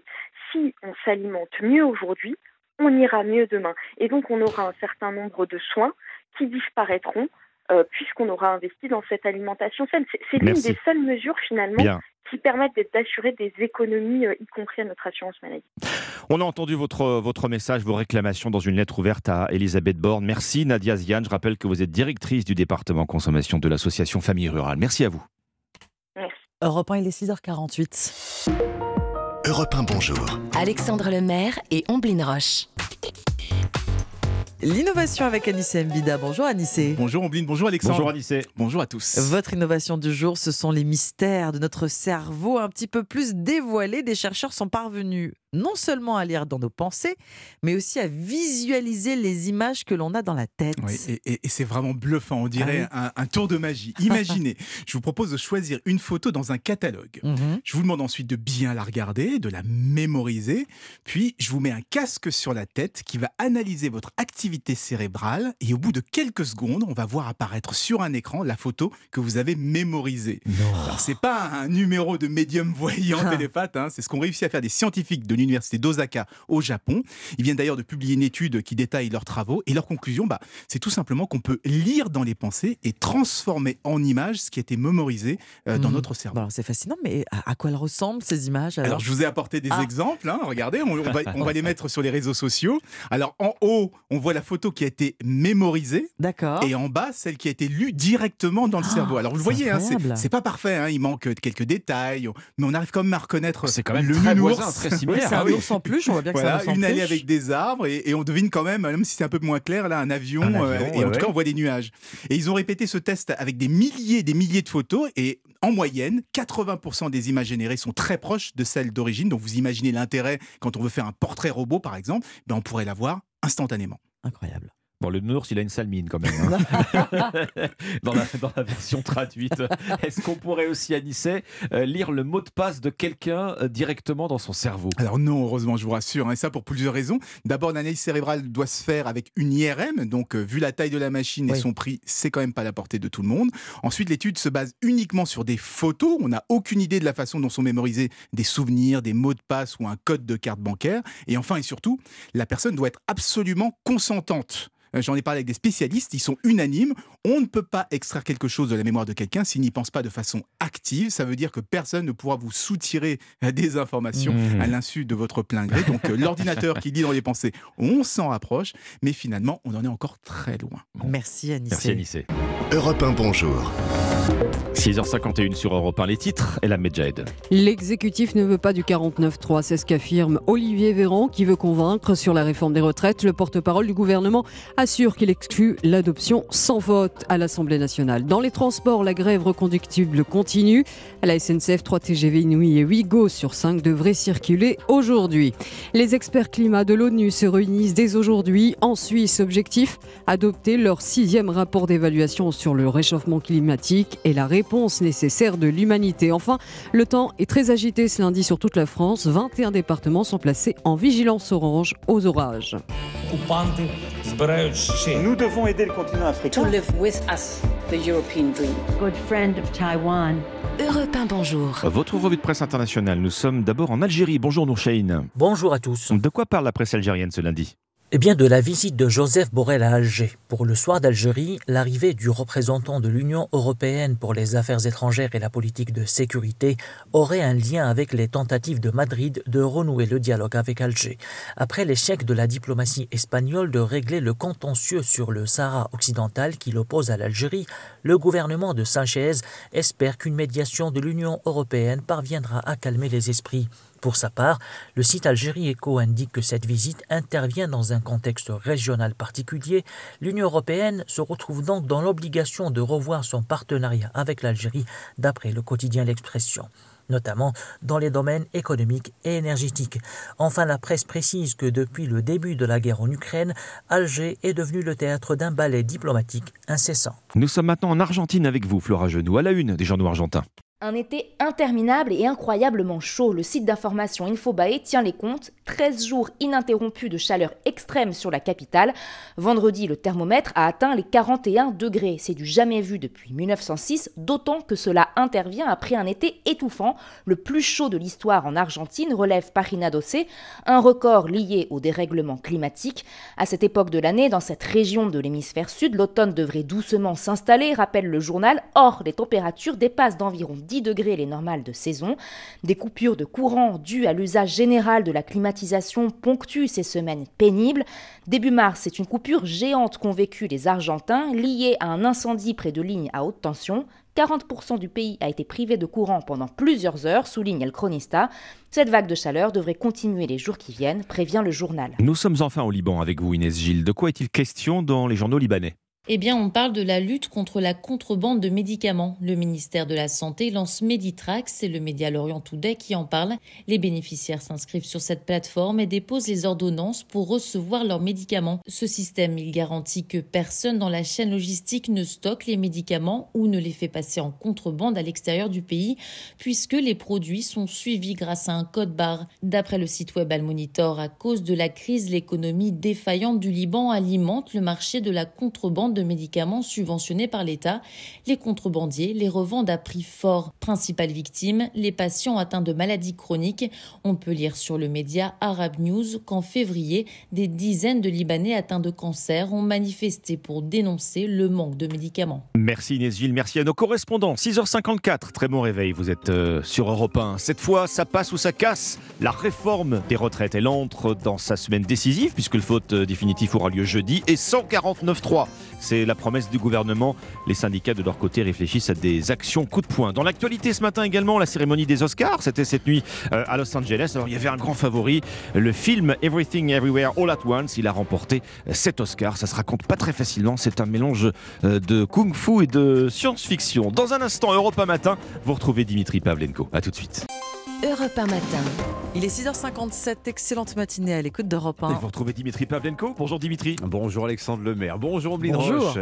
si on s'alimente mieux aujourd'hui, on ira mieux demain. Et donc, on aura un certain nombre de soins qui disparaîtront euh, puisqu'on aura investi dans cette alimentation saine. C'est l'une des seules mesures finalement qui permettent d'assurer des économies, euh, y compris à notre assurance maladie. On a entendu votre, votre message, vos réclamations dans une lettre ouverte à Elisabeth Borne. Merci Nadia Ziane. Je rappelle que vous êtes directrice du département consommation de l'association Famille Rurale. Merci à vous. Merci. Europe 1, il est 6h48. Europe 1, bonjour. Alexandre Lemaire et Omblin Roche. L'innovation avec Anissé Mbida. Bonjour Anissé. Bonjour Ombline, bonjour Alexandre. Bonjour Anissé. Bonjour à tous. Votre innovation du jour, ce sont les mystères de notre cerveau un petit peu plus dévoilés. Des chercheurs sont parvenus non seulement à lire dans nos pensées, mais aussi à visualiser les images que l'on a dans la tête. Oui, et, c'est vraiment bluffant, on dirait ah un, tour de magie. Imaginez, je vous propose de choisir une photo dans un catalogue. Mhm. Je vous demande ensuite de bien la regarder, de la mémoriser, puis je vous mets un casque sur la tête qui va analyser votre activité cérébrale, et au bout de quelques secondes, on va voir apparaître sur un écran la photo que vous avez mémorisée. Alors c'est pas un numéro de médium voyant ah. télépathe, hein, c'est ce qu'ont réussi à faire des scientifiques de l'université d'Osaka au Japon. Ils viennent d'ailleurs de publier une étude qui détaille leurs travaux et leur conclusion, bah, c'est tout simplement qu'on peut lire dans les pensées et transformer en images ce qui a été mémorisé euh, dans hmm. notre cerveau. c'est fascinant, mais à, quoi elles ressemblent ces images alors, je vous ai apporté des ah. exemples. Hein, regardez, on, va, on, va, les mettre sur les réseaux sociaux. Alors en haut, on voit la photo qui a été mémorisée. D'accord. Et en bas, celle qui a été lue directement dans le ah, cerveau. Alors vous le voyez, hein, c'est pas parfait. Hein, il manque quelques détails, mais on arrive quand même à reconnaître c'est quand même le très voisin, très similaire. C'est un ah ours en plus, on voit bien que voilà, Une allée avec des arbres et, on devine quand même, même si c'est un peu moins clair, là, un avion. Euh, et en tout cas, on voit des nuages. Et ils ont répété ce test avec des milliers et des milliers de photos et en moyenne, 80% des images générées sont très proches de celles d'origine. Donc vous imaginez l'intérêt quand on veut faire un portrait robot, par exemple, ben on pourrait l'avoir instantanément. Incroyable. Bon, le nounours, il a une sale mine quand même. Hein. dans, la, dans, la, version traduite. Est-ce qu'on pourrait aussi, Anissé, euh, lire le mot de passe de quelqu'un euh, directement dans son cerveau? Alors non, heureusement, je vous rassure. Hein, et ça pour plusieurs raisons. D'abord, l'analyse cérébrale doit se faire avec une IRM. Donc, euh, vu la taille de la machine et son prix, c'est quand même pas la portée de tout le monde. Ensuite, l'étude se base uniquement sur des photos. On n'a aucune idée de la façon dont sont mémorisés des souvenirs, des mots de passe ou un code de carte bancaire. Et enfin et surtout, la personne doit être absolument consentante. Euh, j'en ai parlé avec des spécialistes, ils sont unanimes. On ne peut pas extraire quelque chose de la mémoire de quelqu'un s'il n'y pense pas de façon active. Ça veut dire que personne ne pourra vous soutirer euh, des informations mmh. à l'insu de votre plein gré. Donc euh, l'ordinateur qui lit dans les pensées, on s'en rapproche, mais finalement, on en est encore très loin. Merci Anissé. Merci Anissé. Europe 1, bonjour. 6h51 sur Europe 1, les titres et la Medjed. L'exécutif ne veut pas du 49-3, c'est ce qu'affirme Olivier Véran qui veut convaincre sur la réforme des retraites. Le porte-parole du gouvernement assure qu'il exclut l'adoption sans vote à l'Assemblée nationale. Dans les transports, la grève reconductible continue. À la SNCF, 3 TGV Inouï et 8 GO sur 5 devraient circuler aujourd'hui. Les experts climat de l'ONU se réunissent dès aujourd'hui en Suisse. Objectif adopter leur sixième rapport d'évaluation sur le réchauffement climatique et la réponse nécessaire de l'humanité. Enfin, le temps est très agité ce lundi sur toute la France. 21 départements sont placés en vigilance orange aux orages. Nous devons aider le continent africain. To live with us, the European dream. Good friend of Taiwan. Europe 1, bonjour. Votre revue de presse internationale. Nous sommes d'abord en Algérie. Bonjour Nourchaïn. Bonjour à tous. De quoi parle la presse algérienne ce lundi? Eh bien, de la visite de Joseph Borrell à Alger. Pour le soir d'Algérie, l'arrivée du représentant de l'Union européenne pour les affaires étrangères et la politique de sécurité aurait un lien avec les tentatives de Madrid de renouer le dialogue avec Alger. Après l'échec de la diplomatie espagnole de régler le contentieux sur le Sahara occidental qui l'oppose à l'Algérie, le gouvernement de Sanchez espère qu'une médiation de l'Union européenne parviendra à calmer les esprits. Pour sa part, le site Algérie Eco indique que cette visite intervient dans un contexte régional particulier. L'Union européenne se retrouve donc dans l'obligation de revoir son partenariat avec l'Algérie, d'après le quotidien L'Expression. notamment dans les domaines économiques et énergétiques. Enfin, la presse précise que depuis le début de la guerre en Ukraine, Alger est devenu le théâtre d'un ballet diplomatique incessant. Nous sommes maintenant en Argentine avec vous, Flora Genoux, à la une des journaux argentins. Un été interminable et incroyablement chaud. Le site d'information Infobae tient les comptes. 13 jours ininterrompus de chaleur extrême sur la capitale. Vendredi, le thermomètre a atteint les 41 degrés. C'est du jamais vu depuis 1906, d'autant que cela intervient après un été étouffant. Le plus chaud de l'histoire en Argentine relève Parina Dossé, un record lié au dérèglement climatique. À cette époque de l'année, dans cette région de l'hémisphère sud, l'automne devrait doucement s'installer, rappelle le journal. Or, les températures dépassent d'environ 10 degrés les normales de saison. Des coupures de courant dues à l'usage général de la climatisation ponctuent ces semaines pénibles. Début mars, c'est une coupure géante qu'ont vécu les Argentins, liée à un incendie près de lignes à haute tension. 40% du pays a été privé de courant pendant plusieurs heures, souligne El Cronista. Cette vague de chaleur devrait continuer les jours qui viennent, prévient le journal. Nous sommes enfin au Liban avec vous, Inès Gilles. De quoi est-il question dans les journaux libanais? Eh bien, on parle de la lutte contre la contrebande de médicaments. Le ministère de la Santé lance Meditrax, c'est le média Lorient Today qui en parle. Les bénéficiaires s'inscrivent sur cette plateforme et déposent les ordonnances pour recevoir leurs médicaments. Ce système, il garantit que personne dans la chaîne logistique ne stocke les médicaments ou ne les fait passer en contrebande à l'extérieur du pays, puisque les produits sont suivis grâce à un code barre. D'après le site web Al Monitor, à cause de la crise, l'économie défaillante du Liban alimente le marché de la contrebande de médicaments subventionnés par l'État. Les contrebandiers les revendent à prix fort. Principale victime, les patients atteints de maladies chroniques. On peut lire sur le média Arab News qu'en février, des dizaines de Libanais atteints de cancer ont manifesté pour dénoncer le manque de médicaments. Merci Inès merci à nos correspondants. 6h54, très bon réveil, vous êtes euh, sur Europe 1. Cette fois, ça passe ou ça casse. La réforme des retraites, elle entre dans sa semaine décisive puisque le vote euh, définitif aura lieu jeudi et 149.3. C'est la promesse du gouvernement. Les syndicats de leur côté réfléchissent à des actions coup de poing. Dans l'actualité ce matin également, la cérémonie des Oscars. C'était cette nuit euh, à Los Angeles. Alors il y avait un grand favori, le film Everything Everywhere All at Once. Il a remporté 7 Oscars. Ça se raconte pas très facilement. C'est un mélange euh, de kung-fu et de science-fiction. Dans un instant, Europa Matin, vous retrouvez Dimitri Pavlenko. A tout de suite. Europe 1 matin. Il est 6h57, excellente matinée à l'écoute d'Europe 1. Et vous retrouvez Dimitri Pavlenko. Bonjour Dimitri. Bonjour Alexandre Lemaire. Bonjour Oblin Bonjour. Roche.